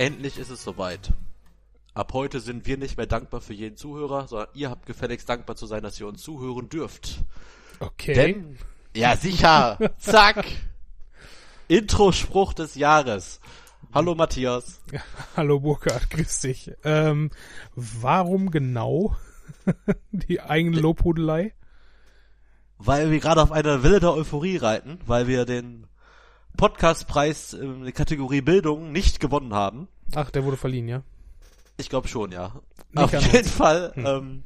Endlich ist es soweit. Ab heute sind wir nicht mehr dankbar für jeden Zuhörer, sondern ihr habt gefälligst dankbar zu sein, dass ihr uns zuhören dürft. Okay. Denn, ja sicher, zack, Intro-Spruch des Jahres. Hallo Matthias. Hallo Burkhard, grüß dich. Ähm, warum genau die eigene Lobhudelei? Weil wir gerade auf einer Welle der Euphorie reiten, weil wir den Podcastpreis in der Kategorie Bildung nicht gewonnen haben. Ach, der wurde verliehen, ja? Ich glaube schon, ja. Nicht auf an jeden. Fall Hm. ähm,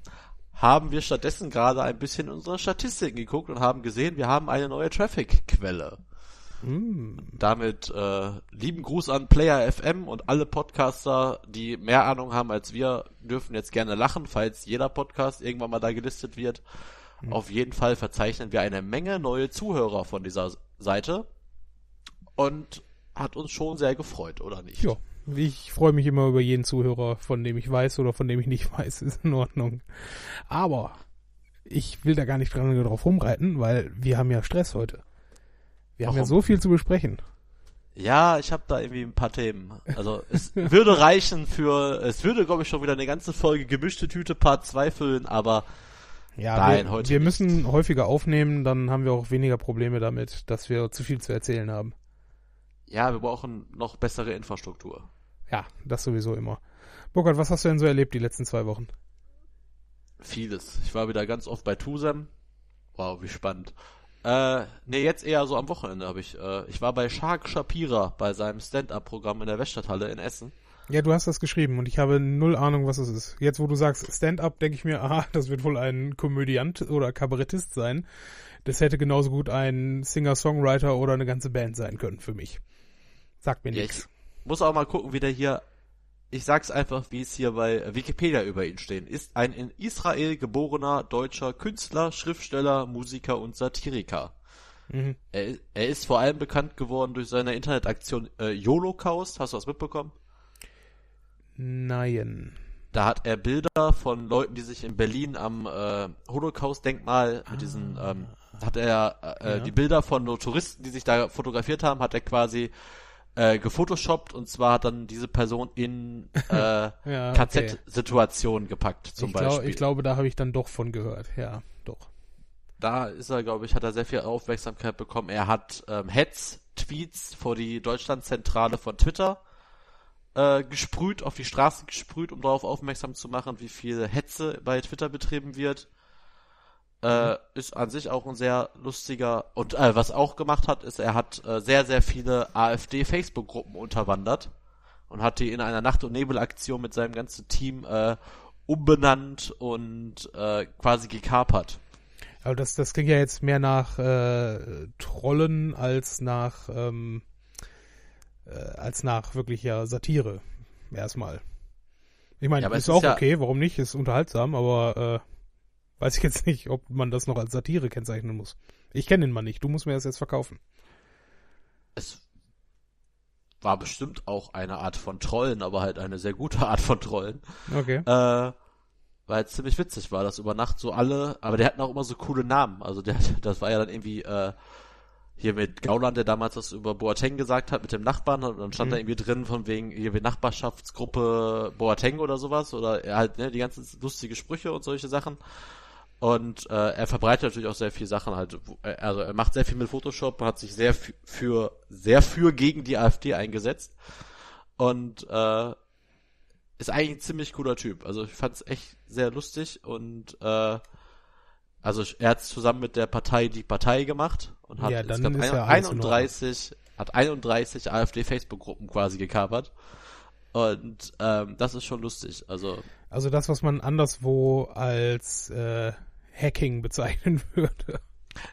haben wir stattdessen gerade ein bisschen unsere Statistiken geguckt und haben gesehen, wir haben eine neue Traffic-Quelle. Hm. Damit äh, lieben Gruß an Player FM und alle Podcaster, die mehr Ahnung haben als wir, dürfen jetzt gerne lachen, falls jeder Podcast irgendwann mal da gelistet wird. Hm. Auf jeden Fall verzeichnen wir eine Menge neue Zuhörer von dieser Seite und hat uns schon sehr gefreut, oder nicht? Ja, ich freue mich immer über jeden Zuhörer, von dem ich weiß oder von dem ich nicht weiß, ist in Ordnung. Aber ich will da gar nicht dran drauf rumreiten, weil wir haben ja Stress heute. Wir haben ja Warum? so viel zu besprechen. Ja, ich habe da irgendwie ein paar Themen. Also es würde reichen für, es würde glaube ich schon wieder eine ganze Folge gemischte Tüte Part 2 füllen, aber Ja, Nein, wir, heute wir nicht. müssen häufiger aufnehmen, dann haben wir auch weniger Probleme damit, dass wir zu viel zu erzählen haben. Ja, wir brauchen noch bessere Infrastruktur. Ja, das sowieso immer. Burkhard, was hast du denn so erlebt die letzten zwei Wochen? Vieles. Ich war wieder ganz oft bei Tusem. Wow, wie spannend. Äh, nee, jetzt eher so am Wochenende habe ich. Äh, ich war bei Shark Shapira bei seinem Stand-Up-Programm in der Weststadthalle in Essen. Ja, du hast das geschrieben und ich habe null Ahnung, was es ist. Jetzt, wo du sagst Stand-up, denke ich mir, aha, das wird wohl ein Komödiant oder Kabarettist sein. Das hätte genauso gut ein Singer-Songwriter oder eine ganze Band sein können für mich. Sagt mir Ja, nichts. ich muss auch mal gucken, wie der hier. Ich sag's einfach, wie es hier bei Wikipedia über ihn stehen. Ist ein in Israel geborener deutscher Künstler, Schriftsteller, Musiker und Satiriker. Mhm. Er, er ist vor allem bekannt geworden durch seine Internetaktion äh, Yolocaust. Hast du das mitbekommen? Nein. Da hat er Bilder von Leuten, die sich in Berlin am äh, Holocaust-Denkmal mit diesen, ähm, hat er äh, Ja. die Bilder von Touristen, die sich da fotografiert haben, hat er quasi äh, gefotoshoppt und zwar hat dann diese Person in äh, Ja, okay. KZ-Situationen gepackt, zum ich, Beispiel. glaub, ich glaube, da habe ich dann doch von gehört. Ja, doch. da ist er, glaube ich, hat er sehr viel Aufmerksamkeit bekommen. Er hat ähm, Hetz-Tweets vor die Deutschlandzentrale von Twitter äh, gesprüht, auf die Straße gesprüht, um darauf aufmerksam zu machen, wie viel Hetze bei Twitter betrieben wird. Äh, ist an sich auch ein sehr lustiger und äh, was auch gemacht hat, ist, er hat äh, sehr, sehr viele AfD-Facebook-Gruppen unterwandert und hat die in einer Nacht- und Nebelaktion mit seinem ganzen Team äh, umbenannt und äh, quasi gekapert. Aber das, das klingt ja jetzt mehr nach äh, Trollen als nach ähm, äh, als nach wirklicher Satire. Erstmal. Ich meine, Ja, ist es ist auch ja- okay, warum nicht? Ist unterhaltsam, aber äh, weiß ich jetzt nicht, ob man das noch als Satire kennzeichnen muss. Ich kenne den mal nicht, du musst mir das jetzt verkaufen. es war bestimmt auch eine Art von Trollen, aber halt eine sehr gute Art von Trollen. Okay. Äh, weil es ziemlich witzig war, dass über Nacht so alle, aber der hatten auch immer so coole Namen. Also der, das war ja dann irgendwie äh, hier mit Gauland, der damals das über Boateng gesagt hat, mit dem Nachbarn, und dann stand Mhm. da irgendwie drin von wegen irgendwie Nachbarschaftsgruppe Boateng oder sowas, oder er halt, ne, die ganzen lustige Sprüche und solche Sachen. Und äh, er verbreitet natürlich auch sehr viel Sachen halt. äh, Also er macht sehr viel mit Photoshop, hat sich sehr für, sehr für gegen die AfD eingesetzt. Und äh, ist eigentlich ein ziemlich cooler Typ. Also ich fand es echt sehr lustig und äh, also er hat zusammen mit der Partei die Partei gemacht und hat Ja, dann insgesamt ja alles in 31 hat 31 AfD Facebook Gruppen quasi gekapert. Und ähm, das ist schon lustig. Also Also das, was man anderswo als äh, Hacking bezeichnen würde.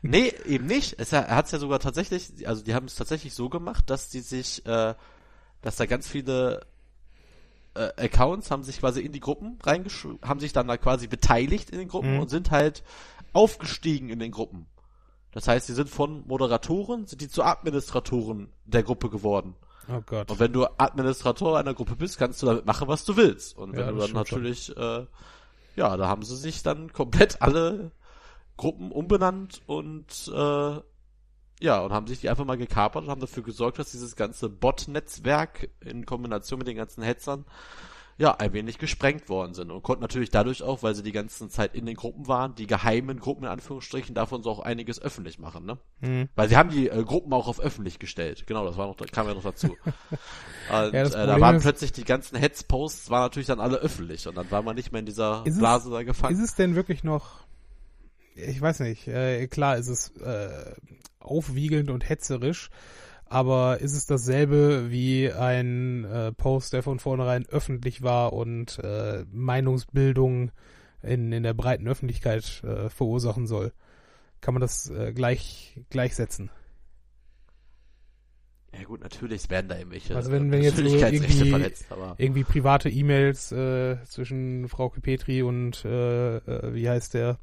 Nee, eben nicht. Es, er hat es ja sogar tatsächlich, also die haben es tatsächlich so gemacht, dass die sich, äh, dass da ganz viele äh, Accounts haben sich quasi in die Gruppen reingeschrieben, haben sich dann da quasi beteiligt in den Gruppen Mhm. und sind halt aufgestiegen in den Gruppen. Das heißt, sie sind von Moderatoren, sind die zu Administratoren der Gruppe geworden. Oh Gott. Und wenn du Administrator einer Gruppe bist, kannst du damit machen, was du willst. Und wenn Ja, du dann schon. natürlich, äh, ja, da haben sie sich dann komplett alle Gruppen umbenannt und äh, Ja, und haben sich die einfach mal gekapert und haben dafür gesorgt, dass dieses ganze Bot-Netzwerk in Kombination mit den ganzen Hetzern ja, ein wenig gesprengt worden sind und konnten natürlich dadurch auch, weil sie die ganze Zeit in den Gruppen waren, die geheimen Gruppen in Anführungsstrichen, davon so auch einiges öffentlich machen, ne? Mhm. Weil sie haben die äh, Gruppen auch auf öffentlich gestellt. Genau, das war noch, kam ja noch dazu. und ja, äh, da waren ist, plötzlich die ganzen Hetzposts, waren natürlich dann alle öffentlich und dann war man nicht mehr in dieser Blase es, da gefangen. Ist es denn wirklich noch, ich weiß nicht, äh, klar ist es äh, aufwiegelnd und hetzerisch, aber ist es dasselbe wie ein äh, Post, der von vornherein öffentlich war und äh, Meinungsbildung in, in der breiten Öffentlichkeit äh, verursachen soll? Kann man das äh, gleich gleichsetzen? Ja gut, natürlich werden da irgendwelche also wenn, wenn jetzt irgendwie, verletzt, irgendwie private E-Mails äh, zwischen Frau Petri und äh, wie heißt der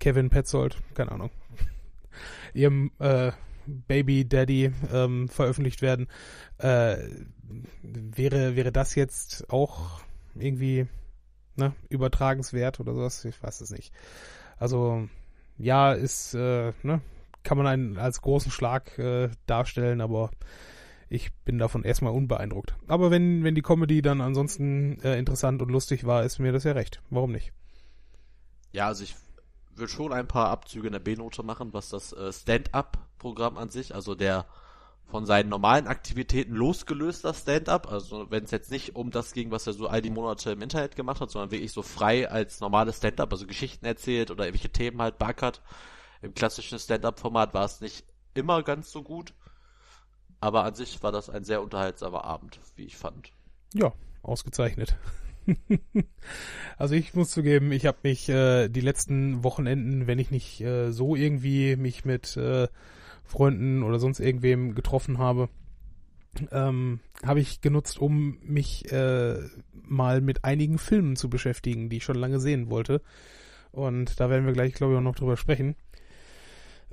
Kevin Petzold, keine Ahnung, ihrem äh, Baby Daddy ähm, veröffentlicht werden, äh, wäre, wäre das jetzt auch irgendwie ne, übertragenswert oder sowas? Ich weiß es nicht. Also ja, ist, äh, ne, kann man einen als großen Schlag äh, darstellen, aber ich bin davon erstmal unbeeindruckt. Aber wenn, wenn die Comedy dann ansonsten äh, interessant und lustig war, ist mir das ja recht. Warum nicht? Ja, also ich würde schon ein paar Abzüge in der B-Note machen, was das äh, Stand-up-Programm an sich, also der von seinen normalen Aktivitäten losgelöster Stand-up, also wenn es jetzt nicht um das ging, was er so all die Monate im Internet gemacht hat, sondern wirklich so frei als normales Stand-up, also Geschichten erzählt oder irgendwelche Themen halt backert. Im klassischen Stand-up-Format war es nicht immer ganz so gut, aber an sich war das ein sehr unterhaltsamer Abend, wie ich fand. Ja, ausgezeichnet. also ich muss zugeben, ich habe mich äh, die letzten Wochenenden, wenn ich nicht äh, so irgendwie mich mit äh, Freunden oder sonst irgendwem getroffen habe, ähm, habe ich genutzt, um mich äh, mal mit einigen Filmen zu beschäftigen, die ich schon lange sehen wollte. Und da werden wir gleich, glaube ich, auch noch drüber sprechen.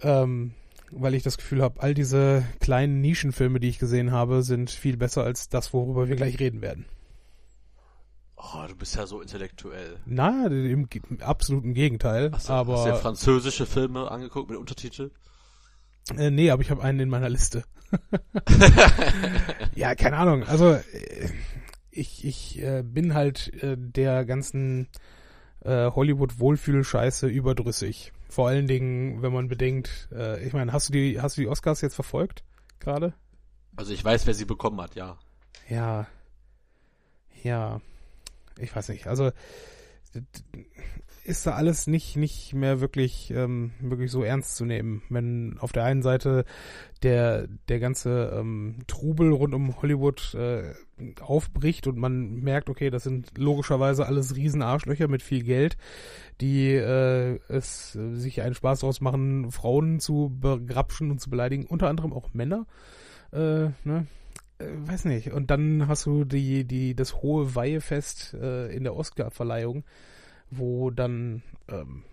Ähm, weil ich das Gefühl habe, all diese kleinen Nischenfilme, die ich gesehen habe, sind viel besser als das, worüber wir gleich reden werden. Oh, du bist ja so intellektuell. Na, im, im absoluten Gegenteil. Hast du, aber, hast du ja französische Filme angeguckt mit Untertitel? Äh, nee, aber ich habe einen in meiner Liste. ja, keine Ahnung. Also äh, ich, ich äh, bin halt äh, der ganzen äh, Hollywood-Wohlfühl-Scheiße überdrüssig. Vor allen Dingen, wenn man bedenkt, äh, ich meine, hast du die, hast du die Oscars jetzt verfolgt gerade? Also ich weiß, wer sie bekommen hat, ja. Ja. Ja ich weiß nicht, also ist da alles nicht nicht mehr wirklich ähm, wirklich so ernst zu nehmen, wenn auf der einen Seite der der ganze ähm, Trubel rund um Hollywood äh, aufbricht und man merkt, okay, das sind logischerweise alles Riesenarschlöcher mit viel Geld, die äh, es sich einen Spaß draus machen, Frauen zu begrapschen und zu beleidigen, unter anderem auch Männer. Äh, ne? Äh, weiß nicht. Und dann hast du die, die, das hohe Weihefest äh, in der Oscar-Verleihung, wo dann ähm,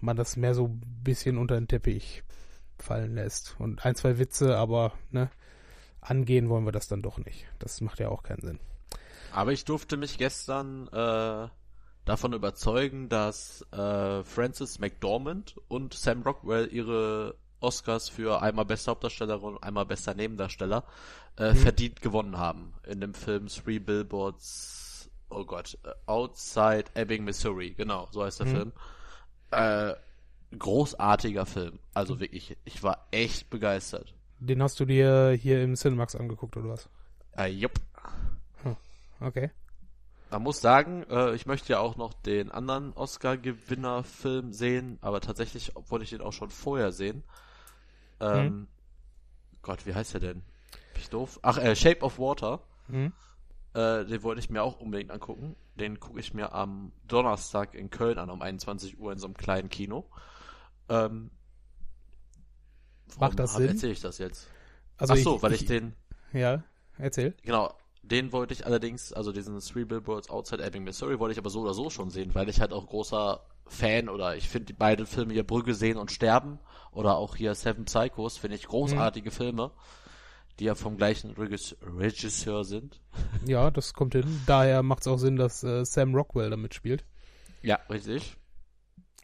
man das mehr so ein bisschen unter den Teppich fallen lässt. Und ein, zwei Witze, aber ne, angehen wollen wir das dann doch nicht. Das macht ja auch keinen Sinn. Aber ich durfte mich gestern äh, davon überzeugen, dass äh, Frances McDormand und Sam Rockwell ihre Oscars für einmal bester Hauptdarstellerin und einmal bester Nebendarsteller äh, mhm. verdient gewonnen haben. In dem Film Three Billboards, oh Gott, äh, Outside Ebbing, Missouri, genau, so heißt der mhm. Film. Äh, großartiger Film. Also wirklich, ich war echt begeistert. Den hast du dir hier im Cinemax angeguckt, oder was? Äh, jupp. Hm. Okay. Man muss sagen, äh, ich möchte ja auch noch den anderen Oscar-Gewinner-Film sehen, aber tatsächlich wollte ich den auch schon vorher sehen. Ähm, hm. Gott, wie heißt der denn? Bin ich doof? Ach, äh, Shape of Water. Mhm. Äh, den wollte ich mir auch unbedingt angucken. Den gucke ich mir am Donnerstag in Köln an, um 21 Uhr in so einem kleinen Kino. Ähm, Macht das Sinn? erzähle ich das jetzt? Also Ach so, ich, weil ich, ich, den... Ja, erzähl. Genau, den wollte ich allerdings, also diesen Three Billboards Outside Ebbing, Missouri, wollte ich aber so oder so schon sehen, weil ich halt auch großer Fan oder ich finde die beiden Filme hier Brügge sehen und sterben oder auch hier Seven Psychos finde ich großartige mhm. Filme die ja vom gleichen Regisseur sind. Ja, das kommt hin. Daher macht es auch Sinn, dass äh, Sam Rockwell damit spielt. Ja, richtig.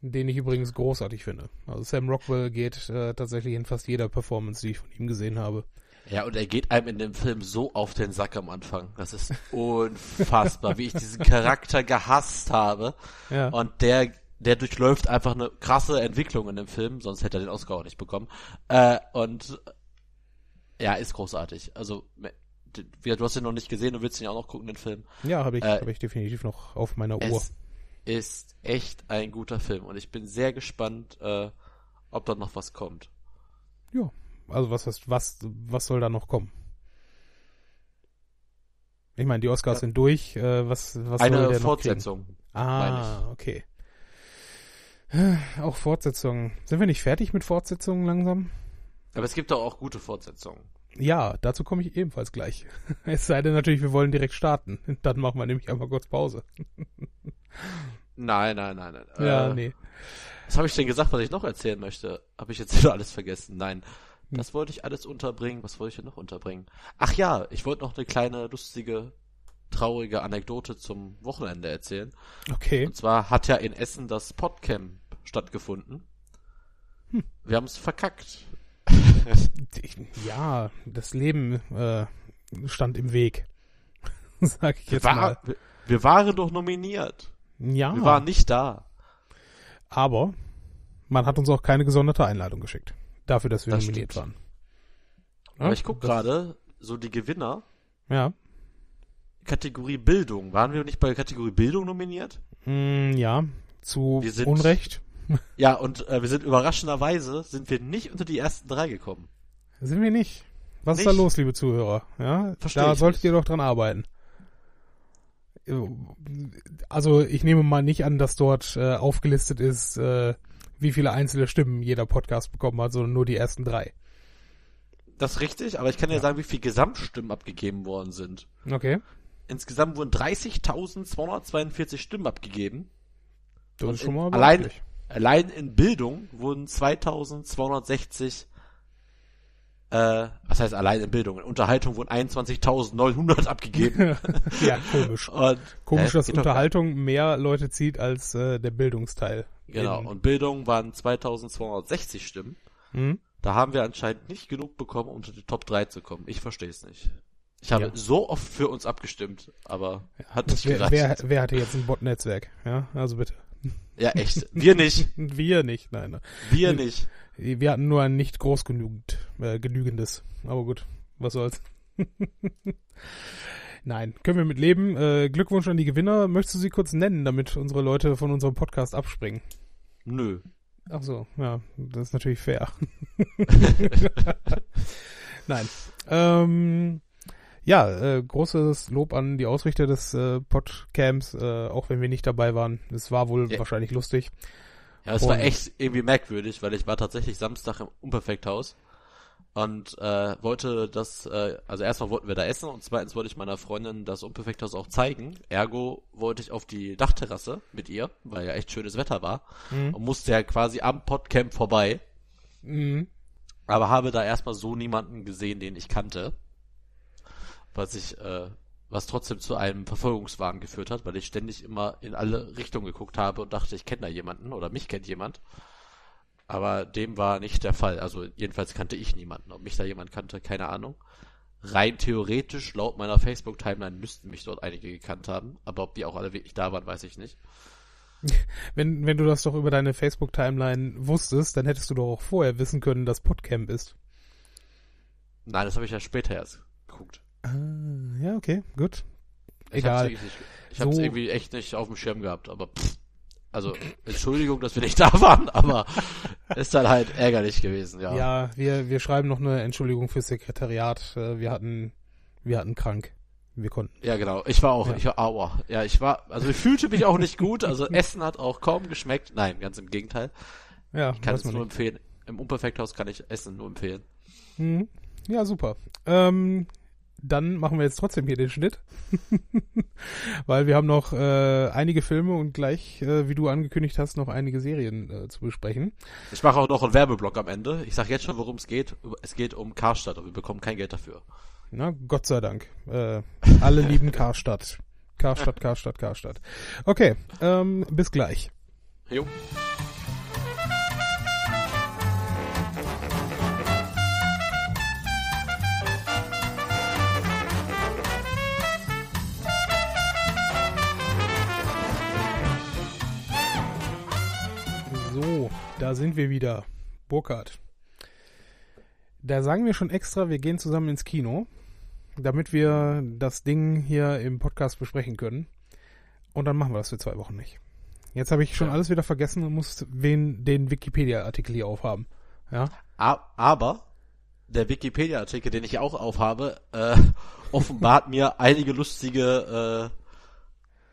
Den ich übrigens großartig finde. Also Sam Rockwell geht äh, tatsächlich in fast jeder Performance, die ich von ihm gesehen habe. Ja, und er geht einem in dem Film so auf den Sack am Anfang. Das ist unfassbar, wie ich diesen Charakter gehasst habe. Ja. Und der, der durchläuft einfach eine krasse Entwicklung in dem Film, sonst hätte er den Oscar auch nicht bekommen. Äh, und ja, ist großartig. Also, du hast ihn noch nicht gesehen, du willst ihn ja auch noch gucken, den Film. Ja, habe ich, Äh, hab ich definitiv noch auf meiner Uhr. Ist echt ein guter Film und ich bin sehr gespannt, äh, ob da noch was kommt. Ja, also was, was, was, was soll da noch kommen? Ich meine, die Oscars Ja. sind durch. Äh, was, was soll Eine der Fortsetzung. Ah, okay. Auch Fortsetzungen. Sind wir nicht fertig mit Fortsetzungen langsam? Aber es gibt doch auch gute Fortsetzungen. Ja, dazu komme ich ebenfalls gleich. Es sei denn natürlich, wir wollen direkt starten. Dann machen wir nämlich einmal kurz Pause. Nein, nein, nein, nein. Ja, Äh, nee. Was habe ich denn gesagt, was ich noch erzählen möchte? Habe ich jetzt wieder alles vergessen? Nein. Hm. Das wollte ich alles unterbringen. Was wollte ich denn noch unterbringen? Ach ja, ich wollte noch eine kleine, lustige, traurige Anekdote zum Wochenende erzählen. Okay. Und zwar hat ja in Essen das Podcamp stattgefunden. Hm. Wir haben es verkackt. Ja, das Leben äh, stand im Weg. Sag ich jetzt War, mal. wir, wir waren doch nominiert. Ja, Wir waren nicht da. aber man hat uns auch keine gesonderte Einladung geschickt. Dafür, dass wir Das nominiert stimmt. waren. Aber ich guck das- gerade, so die Gewinner, Ja. Kategorie Bildung. Waren wir nicht bei Kategorie Bildung nominiert? Mm, ja, zu sind- Unrecht. Ja, und äh, wir sind überraschenderweise, sind wir nicht unter die ersten drei gekommen. Sind wir nicht. Was ist Nicht? da los, liebe Zuhörer? Ja, Versteh da ich solltet nicht. ihr doch dran arbeiten. Also ich nehme mal nicht an, dass dort äh, aufgelistet ist, äh, wie viele einzelne Stimmen jeder Podcast bekommen hat, sondern nur die ersten drei. Das ist richtig, aber ich kann ja, Ja. sagen, wie viele Gesamtstimmen abgegeben worden sind. Okay. Insgesamt wurden 30.242 Stimmen abgegeben. Das Und ist schon in- mal allein- beachtlich. Allein in Bildung wurden 2260, äh, was heißt allein in Bildung? In Unterhaltung wurden 21.900 abgegeben. ja, komisch. Und, Komisch, dass Geht doch gar- Unterhaltung mehr Leute zieht als äh, der Bildungsteil. Genau, In- und Bildung waren 2260 Stimmen. Hm? Da haben wir anscheinend nicht genug bekommen, um unter die Top 3 zu kommen. Ich verstehe es nicht. Ich habe Ja. so oft für uns abgestimmt, aber hat nicht Wer, gereicht. wer, wer hatte jetzt ein Bot-Netzwerk? Ja, also bitte. Ja, echt. Wir nicht. Wir nicht, nein. nein. Wir nicht. Wir hatten nur ein nicht groß genügend, äh, genügendes. Aber gut, was soll's. Nein, können wir mit leben. Äh, Glückwunsch an die Gewinner. Möchtest du sie kurz nennen, damit unsere Leute von unserem Podcast abspringen? Nö. Ach so, ja, das ist natürlich fair. Nein. Ähm, ja, äh, großes Lob an die Ausrichter des äh, Podcamps, äh, auch wenn wir nicht dabei waren. Es war wohl Ja. wahrscheinlich lustig. Ja, es war Und- echt irgendwie merkwürdig, weil ich war tatsächlich Samstag im Unperfekthaus und äh, wollte das, äh, also erstmal wollten wir da essen und zweitens wollte ich meiner Freundin das Unperfekthaus auch zeigen. Ergo wollte ich auf die Dachterrasse mit ihr, weil ja echt schönes Wetter war Mhm. und musste ja quasi am Podcamp vorbei, Mhm. aber habe da erstmal so niemanden gesehen, den ich kannte, was ich, äh, was trotzdem zu einem Verfolgungswahn geführt hat, weil ich ständig immer in alle Richtungen geguckt habe und dachte, ich kenne da jemanden oder mich kennt jemand. Aber dem war nicht der Fall. Also jedenfalls kannte ich niemanden. Ob mich da jemand kannte, keine Ahnung. Rein theoretisch, laut meiner Facebook-Timeline, müssten mich dort einige gekannt haben. Aber ob die auch alle wirklich da waren, weiß ich nicht. Wenn, wenn du das doch über deine Facebook-Timeline wusstest, dann hättest du doch auch vorher wissen können, dass Podcamp ist. Nein, das habe ich ja später erst geguckt. Ah, ja, okay, gut. Ich Egal. hab's, nicht, ich hab's So- irgendwie echt nicht auf dem Schirm gehabt, aber pff, also Entschuldigung, dass wir nicht da waren, aber ist dann halt ärgerlich gewesen, ja. Ja, wir, wir schreiben noch eine Entschuldigung fürs Sekretariat. Äh, Wir hatten, wir hatten krank. Wir konnten. Ja, genau. Ich war auch, Ja. ich war aua. Ja, ich war, also ich fühlte mich auch nicht gut. Also Essen hat auch kaum geschmeckt. Nein, ganz im Gegenteil. Ja, Ich kann es nur nicht. empfehlen. Im Unperfekthaus kann ich Essen nur empfehlen. Mhm. Ja, super. Ähm, dann machen wir jetzt trotzdem hier den Schnitt. Weil wir haben noch äh, einige Filme und gleich, äh, wie du angekündigt hast, noch einige Serien äh, zu besprechen. Ich mache auch noch einen Werbeblock am Ende. Ich sag jetzt schon, worum es geht. Es geht um Karstadt und wir bekommen kein Geld dafür. Na, Gott sei Dank. Äh, alle lieben Karstadt. Karstadt, Karstadt, Karstadt. Okay, ähm, bis gleich. Jo. Da sind wir wieder. Burkhard. Da sagen wir schon extra, wir gehen zusammen ins Kino, damit wir das Ding hier im Podcast besprechen können. Und dann machen wir das für zwei Wochen nicht. Jetzt habe ich schon Ja. alles wieder vergessen und muss wen, den Wikipedia-Artikel hier aufhaben. Ja. Aber der Wikipedia-Artikel, den ich auch aufhabe, äh, offenbart mir einige lustige äh,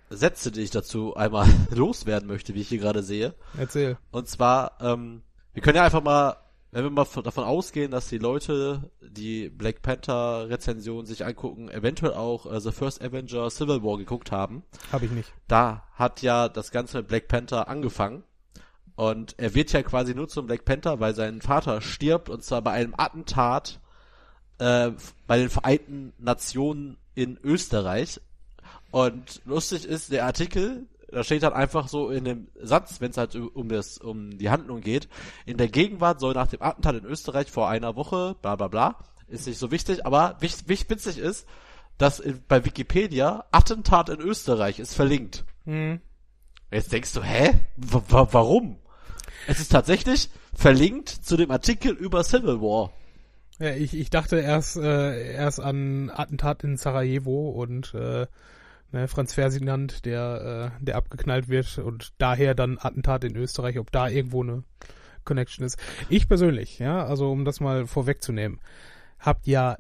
Sätze, die ich dazu einmal loswerden möchte, wie ich hier gerade sehe. Erzähl. Und zwar, ähm, wir können ja einfach mal, wenn wir mal von- davon ausgehen, dass die Leute, die Black Panther Rezension sich angucken, eventuell auch äh, The First Avenger Civil War geguckt haben. Habe ich nicht. Da hat ja das Ganze mit Black Panther angefangen. Und er wird ja quasi nur zum Black Panther, weil sein Vater stirbt, und zwar bei einem Attentat äh, bei den Vereinten Nationen in Österreich. Und lustig ist, der Artikel, da steht dann einfach so in dem Satz, wenn es halt um das, um die Handlung geht, in der Gegenwart soll nach dem Attentat in Österreich vor einer Woche, bla bla bla, ist nicht so wichtig, aber wichtig, wichtig witzig ist, dass in, bei Wikipedia Attentat in Österreich ist verlinkt. Hm. Jetzt denkst du, hä? W wa- warum? Es ist tatsächlich verlinkt zu dem Artikel über Civil War. Ja, ich, ich dachte erst, äh, erst an Attentat in Sarajevo und äh, ne, Franz Ferdinand, der, äh, der abgeknallt wird und daher dann Attentat in Österreich, ob da irgendwo eine Connection ist. Ich persönlich, ja, also um das mal vorwegzunehmen, habt ja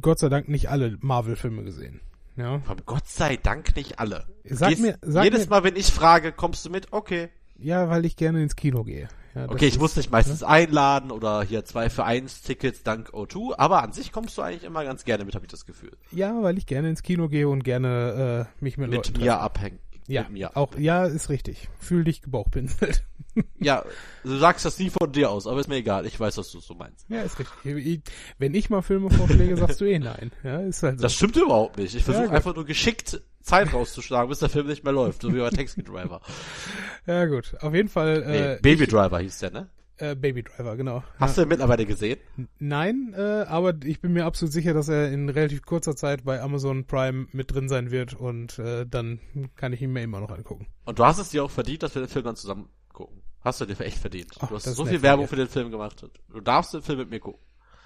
Gott sei Dank nicht alle Marvel-Filme gesehen. Ja, Von Gott sei Dank nicht alle. Sag gehst- mir- sag jedes mir- Mal, wenn ich frage, kommst du mit? Okay. ja, weil ich gerne ins Kino gehe. Ja, Okay, ich muss dich meistens einladen oder hier zwei für eins Tickets dank O2, aber an sich kommst du eigentlich immer ganz gerne mit, habe ich das Gefühl. Ja, weil ich gerne ins Kino gehe und gerne äh, mich mit, Mit Leuten mir abhängen. Ja, mit mir. auch ja, ist richtig. Fühl dich gebauchpinselt. Ja, du sagst das nie von dir aus, aber ist mir egal. Ich weiß, was du so meinst. Ja, ist richtig. Ich, wenn ich mal Filme vorschläge, sagst du eh nein. Ja, ist halt so. Das stimmt überhaupt nicht. Ich versuche gut. einfach nur geschickt Zeit rauszuschlagen, bis der Film nicht mehr läuft, so wie bei Taxi Driver. ja, gut. Auf jeden Fall Nee, äh, Baby ich, Driver hieß der, ne? äh, Baby Driver, genau. Hast du den mittlerweile gesehen? Nein, äh, aber ich bin mir absolut sicher, dass er in relativ kurzer Zeit bei Amazon Prime mit drin sein wird und äh, dann kann ich ihn mir immer noch angucken. Und du hast es dir auch verdient, dass wir den Film dann zusammen gucken. Hast du dir echt verdient. Ach, du hast so viel Werbung für den Film gemacht. Du darfst den Film mit mir gucken.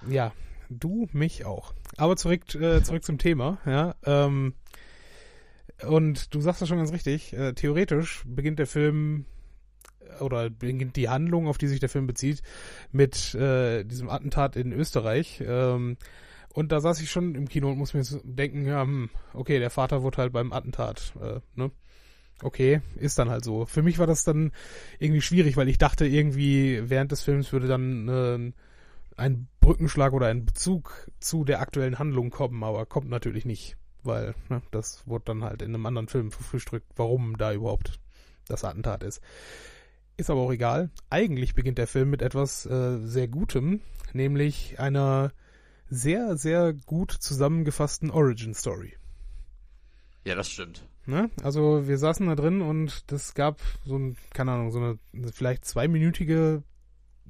Ja, du mich auch. Aber zurück äh, zurück zum Thema. Ja, ähm, und du sagst das schon ganz richtig. Äh, theoretisch beginnt der Film oder beginnt die Handlung, auf die sich der Film bezieht, mit äh, diesem Attentat in Österreich. Ähm, und da saß ich schon im Kino und muss mir denken, ja, hm, okay, der Vater wurde halt beim Attentat, äh, ne? Okay, ist dann halt so. Für mich war das dann irgendwie schwierig, weil ich dachte irgendwie während des Films würde dann äh, ein Brückenschlag oder ein Bezug zu der aktuellen Handlung kommen, aber kommt natürlich nicht, weil ne, das wurde dann halt in einem anderen Film verfrühstückt, warum da überhaupt das Attentat ist. Ist aber auch egal. Eigentlich beginnt der Film mit etwas äh, sehr Gutem, nämlich einer sehr, sehr gut zusammengefassten Origin Story. Ja, das stimmt. Ne? Also wir saßen da drin und das gab so ein, keine Ahnung, so eine vielleicht zweiminütige,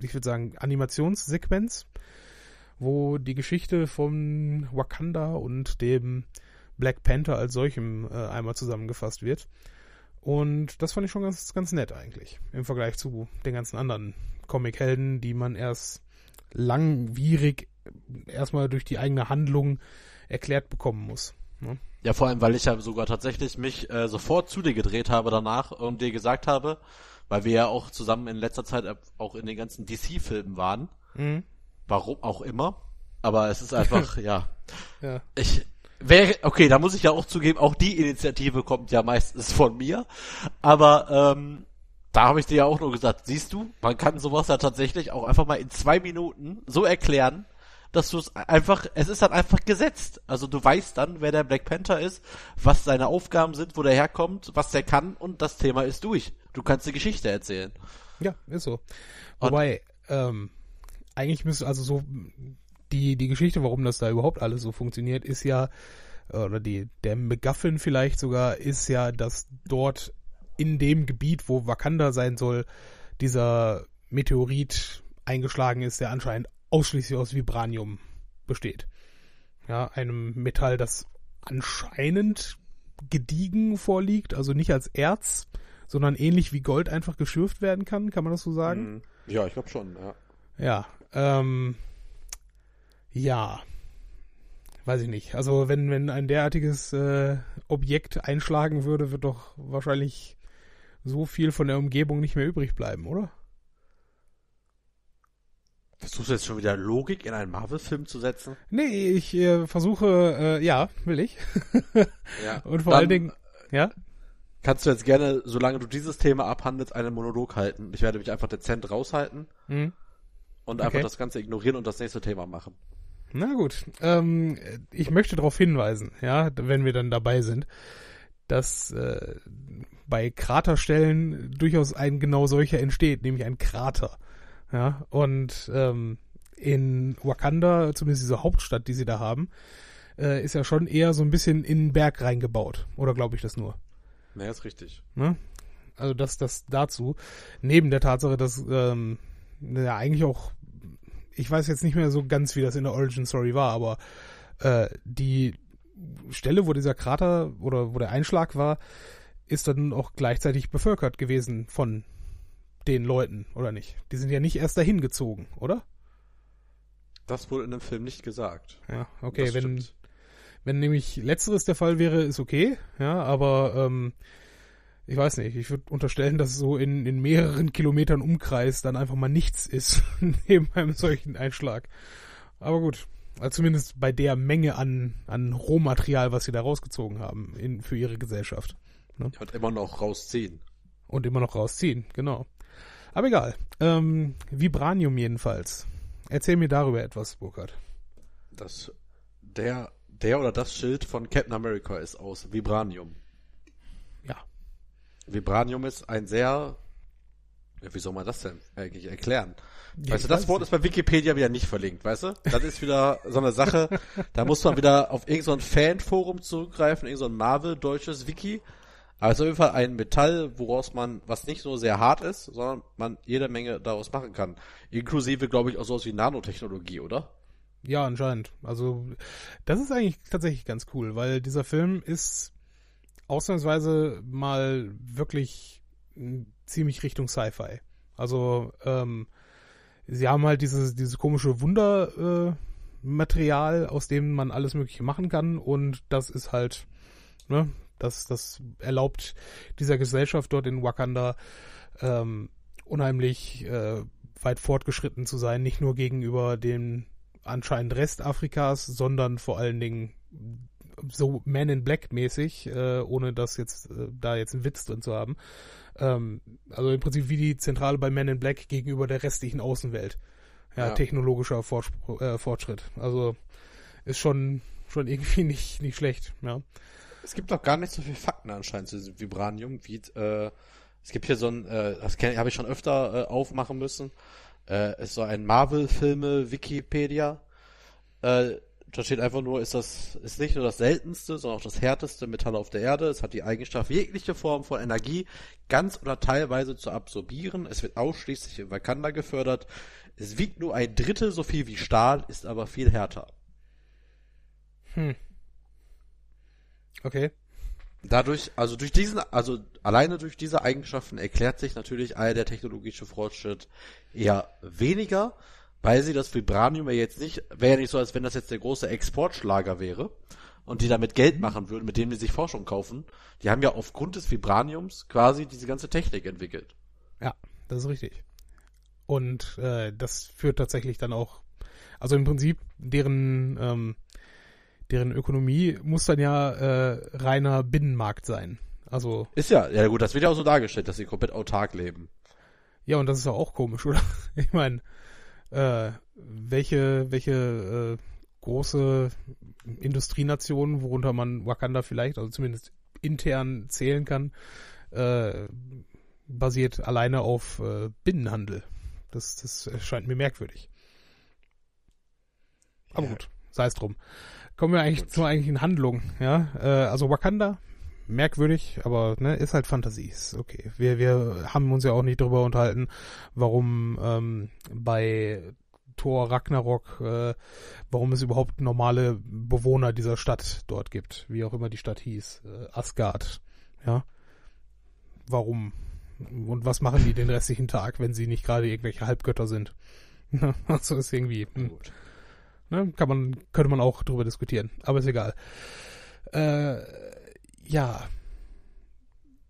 ich würde sagen, Animationssequenz, wo die Geschichte von Wakanda und dem Black Panther als solchem äh, einmal zusammengefasst wird. Und das fand ich schon ganz, ganz nett eigentlich. Im Vergleich zu den ganzen anderen Comic-Helden, die man erst langwierig erstmal durch die eigene Handlung erklärt bekommen muss. Ne? Ja, vor allem, weil ich ja sogar tatsächlich mich äh, sofort zu dir gedreht habe danach und dir gesagt habe, weil wir ja auch zusammen in letzter Zeit auch in den ganzen DC-Filmen waren. Mhm. Warum auch immer. Aber es ist einfach, ja. Ja. Ich wäre, okay, da muss ich ja auch zugeben, auch die Initiative kommt ja meistens von mir. Aber ähm, da habe ich dir ja auch nur gesagt, siehst du, man kann sowas ja tatsächlich auch einfach mal in zwei Minuten so erklären, dass du es einfach, es ist dann einfach gesetzt. Also du weißt dann, wer der Black Panther ist, was seine Aufgaben sind, wo der herkommt, was der kann und das Thema ist durch. Du kannst die Geschichte erzählen. Ja, ist so. Wobei, ähm, eigentlich müsste, also so, die, die Geschichte, warum das da überhaupt alles so funktioniert, ist ja, oder die, der MacGuffin vielleicht sogar, ist ja, dass dort in dem Gebiet, wo Wakanda sein soll, dieser Meteorit eingeschlagen ist, der anscheinend ausschließlich aus Vibranium besteht. Ja, einem Metall, das anscheinend gediegen vorliegt, also nicht als Erz, sondern ähnlich wie Gold einfach geschürft werden kann, kann man das so sagen? Mhm. Ja, ich glaube schon, ja. Ja, ähm, ja, weiß ich nicht. Also wenn, wenn ein derartiges äh, Objekt einschlagen würde, wird doch wahrscheinlich so viel von der Umgebung nicht mehr übrig bleiben, oder? Versuchst du jetzt schon wieder Logik in einen Marvel-Film zu setzen? Nee, ich äh, versuche, äh, ja, will ich. Ja. Und vor allen Dingen, ja, Kannst du jetzt gerne, solange du dieses Thema abhandelst, einen Monolog halten. Ich werde mich einfach dezent raushalten hm. und einfach Okay. das Ganze ignorieren und das nächste Thema machen. Na gut, ähm, ich möchte darauf hinweisen, ja, wenn wir dann dabei sind, dass äh, bei Kraterstellen durchaus ein genau solcher entsteht, nämlich ein Krater. Ja, und ähm, in Wakanda, zumindest diese Hauptstadt, die sie da haben, äh, ist ja schon eher so ein bisschen in den Berg reingebaut. Oder glaube ich das nur? Naja, ist richtig. Ne? Also das, das dazu. Neben der Tatsache, dass ähm, ja eigentlich auch, ich weiß jetzt nicht mehr so ganz, wie das in der Origin Story war, aber äh, die Stelle, wo dieser Krater oder wo der Einschlag war, ist dann auch gleichzeitig bevölkert gewesen von den Leuten, oder nicht? Die sind ja nicht erst dahin gezogen, oder? Das wurde in dem Film nicht gesagt. Ja, okay, das wenn, stimmt. Wenn nämlich letzteres der Fall wäre, ist okay, ja, aber ähm, ich weiß nicht, ich würde unterstellen, dass so in, in mehreren Kilometern Umkreis dann einfach mal nichts ist neben einem solchen Einschlag. Aber gut, also zumindest bei der Menge an, an Rohmaterial, was sie da rausgezogen haben in, für ihre Gesellschaft. Ich wollte immer noch rausziehen. Und immer noch rausziehen, genau. Aber egal. Ähm, Vibranium jedenfalls. Erzähl mir darüber etwas, Burkhard. Das, der, der oder das Schild von Captain America ist aus Vibranium. Vibranium ist ein sehr, wie soll man das denn eigentlich erklären? Ja, weißt du, das Wort ist bei Wikipedia wieder nicht verlinkt, weißt du? Das ist wieder so eine Sache, da muss man wieder auf irgendein so ein Fanforum zurückgreifen, irgendein so ein Marvel-deutsches Wiki. Aber es ist auf jeden Fall ein Metall, woraus man, was nicht nur sehr hart ist, sondern man jede Menge daraus machen kann. Inklusive, glaube ich, auch sowas wie Nanotechnologie, oder? Ja, anscheinend. Also, das ist eigentlich tatsächlich ganz cool, weil dieser Film ist ausnahmsweise mal wirklich ziemlich Richtung Sci-Fi. Also, ähm, sie haben halt dieses, dieses komische Wundermaterial, äh, aus dem man alles Mögliche machen kann und das ist halt, ne, das, das erlaubt dieser Gesellschaft dort in Wakanda ähm, unheimlich äh, weit fortgeschritten zu sein, nicht nur gegenüber den anscheinend Rest Afrikas, sondern vor allen Dingen so Man in Black mäßig, äh, ohne das jetzt äh, da jetzt einen Witz drin zu haben. Ähm, also im Prinzip wie die Zentrale bei Man in Black gegenüber der restlichen Außenwelt. Ja, Ja. technologischer Vorspr äh, Fortschritt. Also ist schon schon irgendwie nicht nicht schlecht. Ja. Es gibt doch gar nicht so viele Fakten anscheinend zu diesem Vibranium, wie äh, es gibt hier so ein, äh, das habe ich schon öfter äh, aufmachen müssen. Äh, es ist so ein Marvel-Filme Wikipedia. Äh, da steht einfach nur, ist das ist nicht nur das seltenste, sondern auch das härteste Metall auf der Erde. Es hat die Eigenschaft, jegliche Form von Energie ganz oder teilweise zu absorbieren. Es wird ausschließlich in Wakanda gefördert. Es wiegt nur ein Drittel so viel wie Stahl, ist aber viel härter. Okay. Dadurch, also durch diesen, also alleine durch diese Eigenschaften erklärt sich natürlich all der technologische Fortschritt eher weniger, weil sie das Vibranium ja jetzt nicht, wäre ja nicht so, als wenn das jetzt der große Exportschlager wäre und die damit Geld machen würden, mit dem die sich Forschung kaufen. Die haben ja aufgrund des Vibraniums quasi diese ganze Technik entwickelt. Ja, das ist richtig. Und äh, das führt tatsächlich dann auch, also im Prinzip deren ähm, deren Ökonomie muss dann ja äh, reiner Binnenmarkt sein. Also Ist ja, ja gut, das wird ja auch so dargestellt, dass sie komplett autark leben. ja, und das ist ja auch komisch, oder? Ich meine, äh, welche welche äh, große Industrienation, worunter man Wakanda vielleicht, also zumindest intern zählen kann, äh, basiert alleine auf äh, Binnenhandel. Das, das erscheint mir merkwürdig. Aber Ja. gut, sei es drum. Kommen wir eigentlich Gut. zur eigentlichen Handlung, ja. Äh, also Wakanda, merkwürdig, aber ne, ist halt Fantasie. Ist okay. Wir, wir haben uns ja auch nicht darüber unterhalten, warum ähm, bei Thor Ragnarok, äh, warum es überhaupt normale Bewohner dieser Stadt dort gibt, wie auch immer die Stadt hieß, äh, Asgard, ja. Warum? Und was machen die den restlichen Tag, wenn sie nicht gerade irgendwelche Halbgötter sind? also ist irgendwie, hm. ne, kann man, könnte man auch drüber diskutieren, aber ist egal. Äh, ja,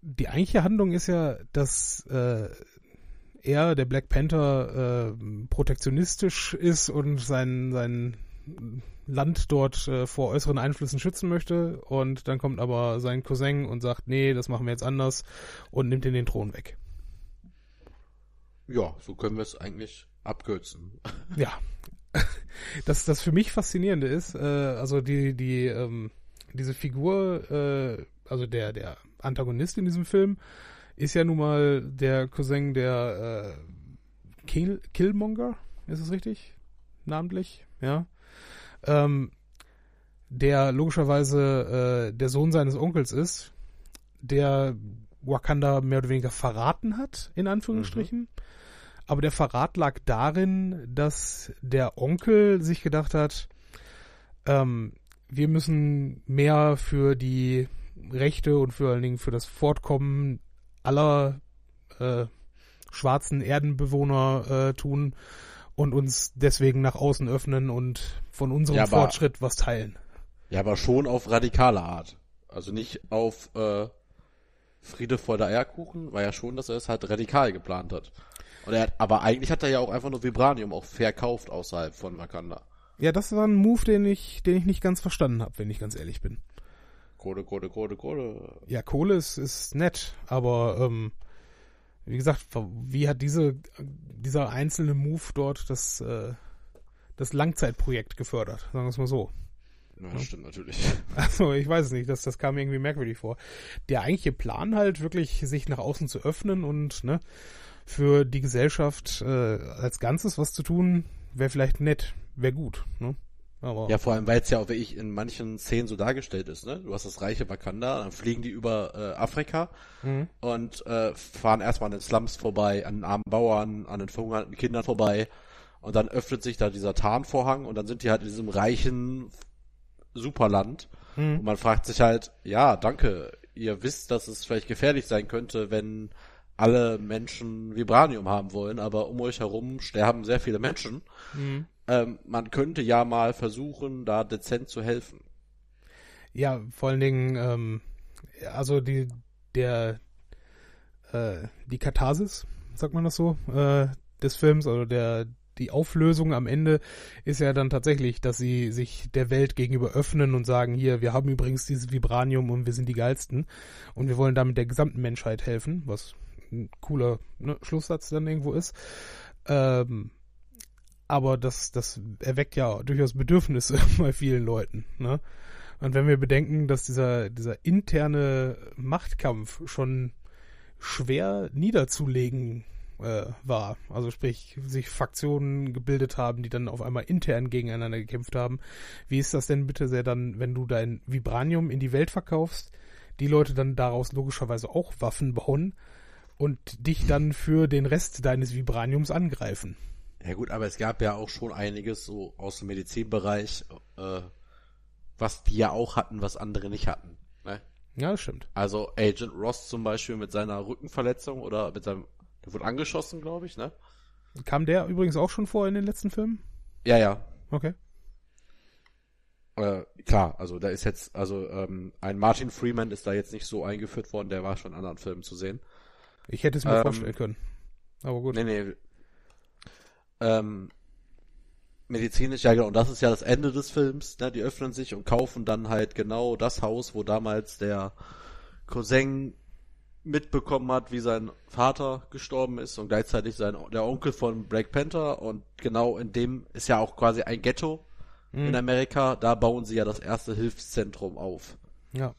die eigentliche Handlung ist ja, dass äh, er, der Black Panther, äh, protektionistisch ist und sein, sein Land dort äh, vor äußeren Einflüssen schützen möchte. Und dann kommt aber sein Cousin und sagt, nee, das machen wir jetzt anders und nimmt ihn den Thron weg. Ja, so können wir es eigentlich abkürzen. Ja. Das, das für mich Faszinierende ist, äh, also die, die, ähm, diese Figur, äh, also der, der Antagonist in diesem Film, ist ja nun mal der Cousin der äh, Kill, Killmonger, ist es richtig? Namentlich, ja. Ähm, der logischerweise äh, der Sohn seines Onkels ist, der Wakanda mehr oder weniger verraten hat, in Anführungsstrichen. Mhm. Aber der Verrat lag darin, dass der Onkel sich gedacht hat, ähm, wir müssen mehr für die Rechte und vor allen Dingen für das Fortkommen aller äh, schwarzen Erdenbewohner äh, tun und uns deswegen nach außen öffnen und von unserem ja, Fortschritt was teilen. Ja, aber schon auf radikale Art. Also nicht auf äh, Friede vor der Eierkuchen, war ja schon, dass er es halt radikal geplant hat. Und er hat, aber eigentlich hat er ja auch einfach nur Vibranium auch verkauft außerhalb von Wakanda. Ja, das war ein Move, den ich, den ich nicht ganz verstanden habe, wenn ich ganz ehrlich bin. Kohle, Kohle, Kohle, Kohle. Ja, Kohle ist, ist nett, aber ähm, wie gesagt, wie hat diese, dieser einzelne Move dort das, äh, das Langzeitprojekt gefördert, sagen wir es mal so. Ja, das stimmt natürlich. Also ich weiß es nicht, das, das kam mir irgendwie merkwürdig vor. Der eigentliche Plan halt wirklich, sich nach außen zu öffnen und ne, für die Gesellschaft äh, als Ganzes was zu tun, wäre vielleicht nett, wäre gut. Ne? Aber ja, vor allem, weil es ja auch wirklich in manchen Szenen so dargestellt ist, ne? Du hast das reiche Wakanda, dann fliegen die über äh, Afrika mhm. und äh, fahren erstmal an den Slums vorbei, an den armen Bauern, an den verhungerten Kindern vorbei und dann öffnet sich da dieser Tarnvorhang und dann sind die halt in diesem reichen Superland mhm. und man fragt sich halt, ja, danke, ihr wisst, dass es vielleicht gefährlich sein könnte, wenn alle Menschen Vibranium haben wollen, aber um euch herum sterben sehr viele Menschen. Mhm ähm, man könnte ja mal versuchen, da dezent zu helfen. Ja, vor allen Dingen, ähm, also die, der, äh, die Katharsis, sagt man das so, äh, des Films, also der, die Auflösung am Ende ist ja dann tatsächlich, dass sie sich der Welt gegenüber öffnen und sagen, hier, wir haben übrigens dieses Vibranium und wir sind die geilsten und wir wollen damit der gesamten Menschheit helfen, was ein cooler ne, Schlusssatz dann irgendwo ist. Ähm, aber das, das erweckt ja durchaus Bedürfnisse bei vielen Leuten. Ne? Und wenn wir bedenken, dass dieser, dieser interne Machtkampf schon schwer niederzulegen äh, war, also sprich, sich Fraktionen gebildet haben, die dann auf einmal intern gegeneinander gekämpft haben, wie ist das denn bitte sehr dann, wenn du dein Vibranium in die Welt verkaufst, die Leute dann daraus logischerweise auch Waffen bauen und dich dann für den Rest deines Vibraniums angreifen? Ja gut, aber es gab ja auch schon einiges so aus dem Medizinbereich, äh, was die ja auch hatten, was andere nicht hatten. Ne? Ja, das stimmt. Also Agent Ross zum Beispiel mit seiner Rückenverletzung oder mit seinem, der wurde angeschossen, glaube ich, ne? Kam der übrigens auch schon vor in den letzten Filmen? Ja, ja. Okay. Äh, klar, also da ist jetzt, also ähm, ein Martin Freeman ist da jetzt nicht so eingeführt worden, der war schon in anderen Filmen zu sehen. Ich hätte es mir ähm, vorstellen können. Aber gut. Nee, nee, ähm, medizinisch, ja genau, und das ist ja das Ende des Films, ne? Die öffnen sich und kaufen dann halt genau das Haus, wo damals der Cousin mitbekommen hat, wie sein Vater gestorben ist und gleichzeitig sein der Onkel von Black Panther und genau in dem ist ja auch quasi ein Ghetto mhm. in Amerika, da bauen sie ja das erste Hilfszentrum auf. Ja.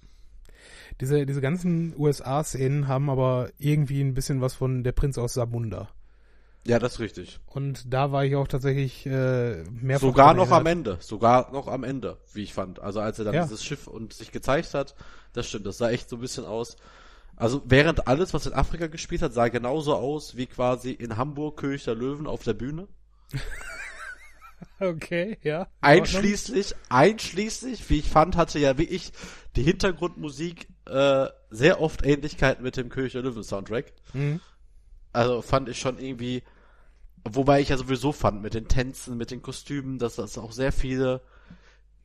Diese, diese ganzen USA-Szenen haben aber irgendwie ein bisschen was von der Prinz aus Samunda. Ja, das ist richtig. Und da war ich auch tatsächlich äh, mehr Sogar noch am Ende, sogar noch am Ende, wie ich fand. Also als er dann ja. dieses Schiff und sich gezeigt hat, das stimmt, das sah echt so ein bisschen aus. Also während alles, was in Afrika gespielt hat, sah genauso aus wie quasi in Hamburg König der Löwen auf der Bühne. Okay, ja. in Einschließlich, einschließlich, wie ich fand, hatte ja wirklich die Hintergrundmusik äh, sehr oft Ähnlichkeiten mit dem König der Löwen Soundtrack. Mhm. Also fand ich schon irgendwie, wobei ich ja sowieso fand mit den Tänzen, mit den Kostümen, dass das auch sehr viele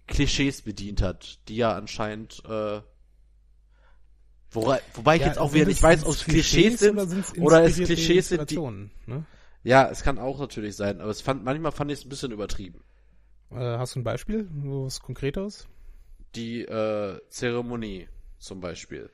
Klischees bedient hat, die ja anscheinend, äh, wobei, wobei ich Ja, jetzt auch wieder nicht weiß, ob es es Klischees sind oder, es Klischees sind, die, ne? ja, es kann auch natürlich sein, aber es fand, manchmal fand ich es ein bisschen übertrieben. Äh, hast du ein Beispiel, was Konkreteres? Die, äh, Zeremonie zum Beispiel.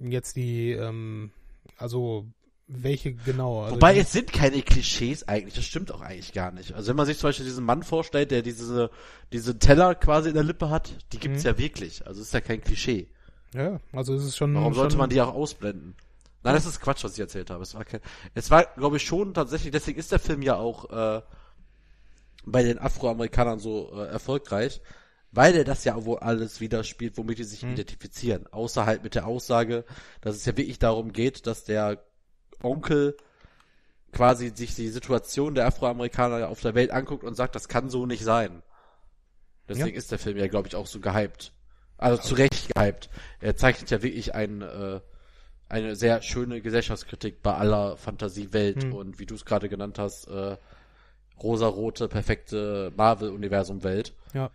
Jetzt die, ähm, also welche genau? Also Wobei es sind keine Klischees eigentlich, das stimmt auch eigentlich gar nicht. Also wenn man sich zum Beispiel diesen Mann vorstellt, der diese, diese Teller quasi in der Lippe hat, die gibt's Mhm. ja wirklich. Also es ist ja kein Klischee. ja, also es ist schon. Warum schon, sollte man die auch ausblenden? Nein, das ist Quatsch, was ich erzählt habe. Es war kein, es war, glaube ich, schon tatsächlich, deswegen ist der Film ja auch äh, bei den Afroamerikanern so äh, erfolgreich, weil er das ja wohl alles widerspielt, womit die sich Mhm. identifizieren. Außer halt mit der Aussage, dass es ja wirklich darum geht, dass der Onkel quasi sich die Situation der Afroamerikaner auf der Welt anguckt und sagt, das kann so nicht sein. Deswegen Ja. ist der Film ja, glaube ich, auch so gehypt. Also zu Recht gehypt. Er zeichnet ja wirklich ein, äh, eine sehr schöne Gesellschaftskritik bei aller Fantasiewelt Hm. und wie du es gerade genannt hast, äh, rosarote, perfekte Marvel-Universum-Welt. Ja.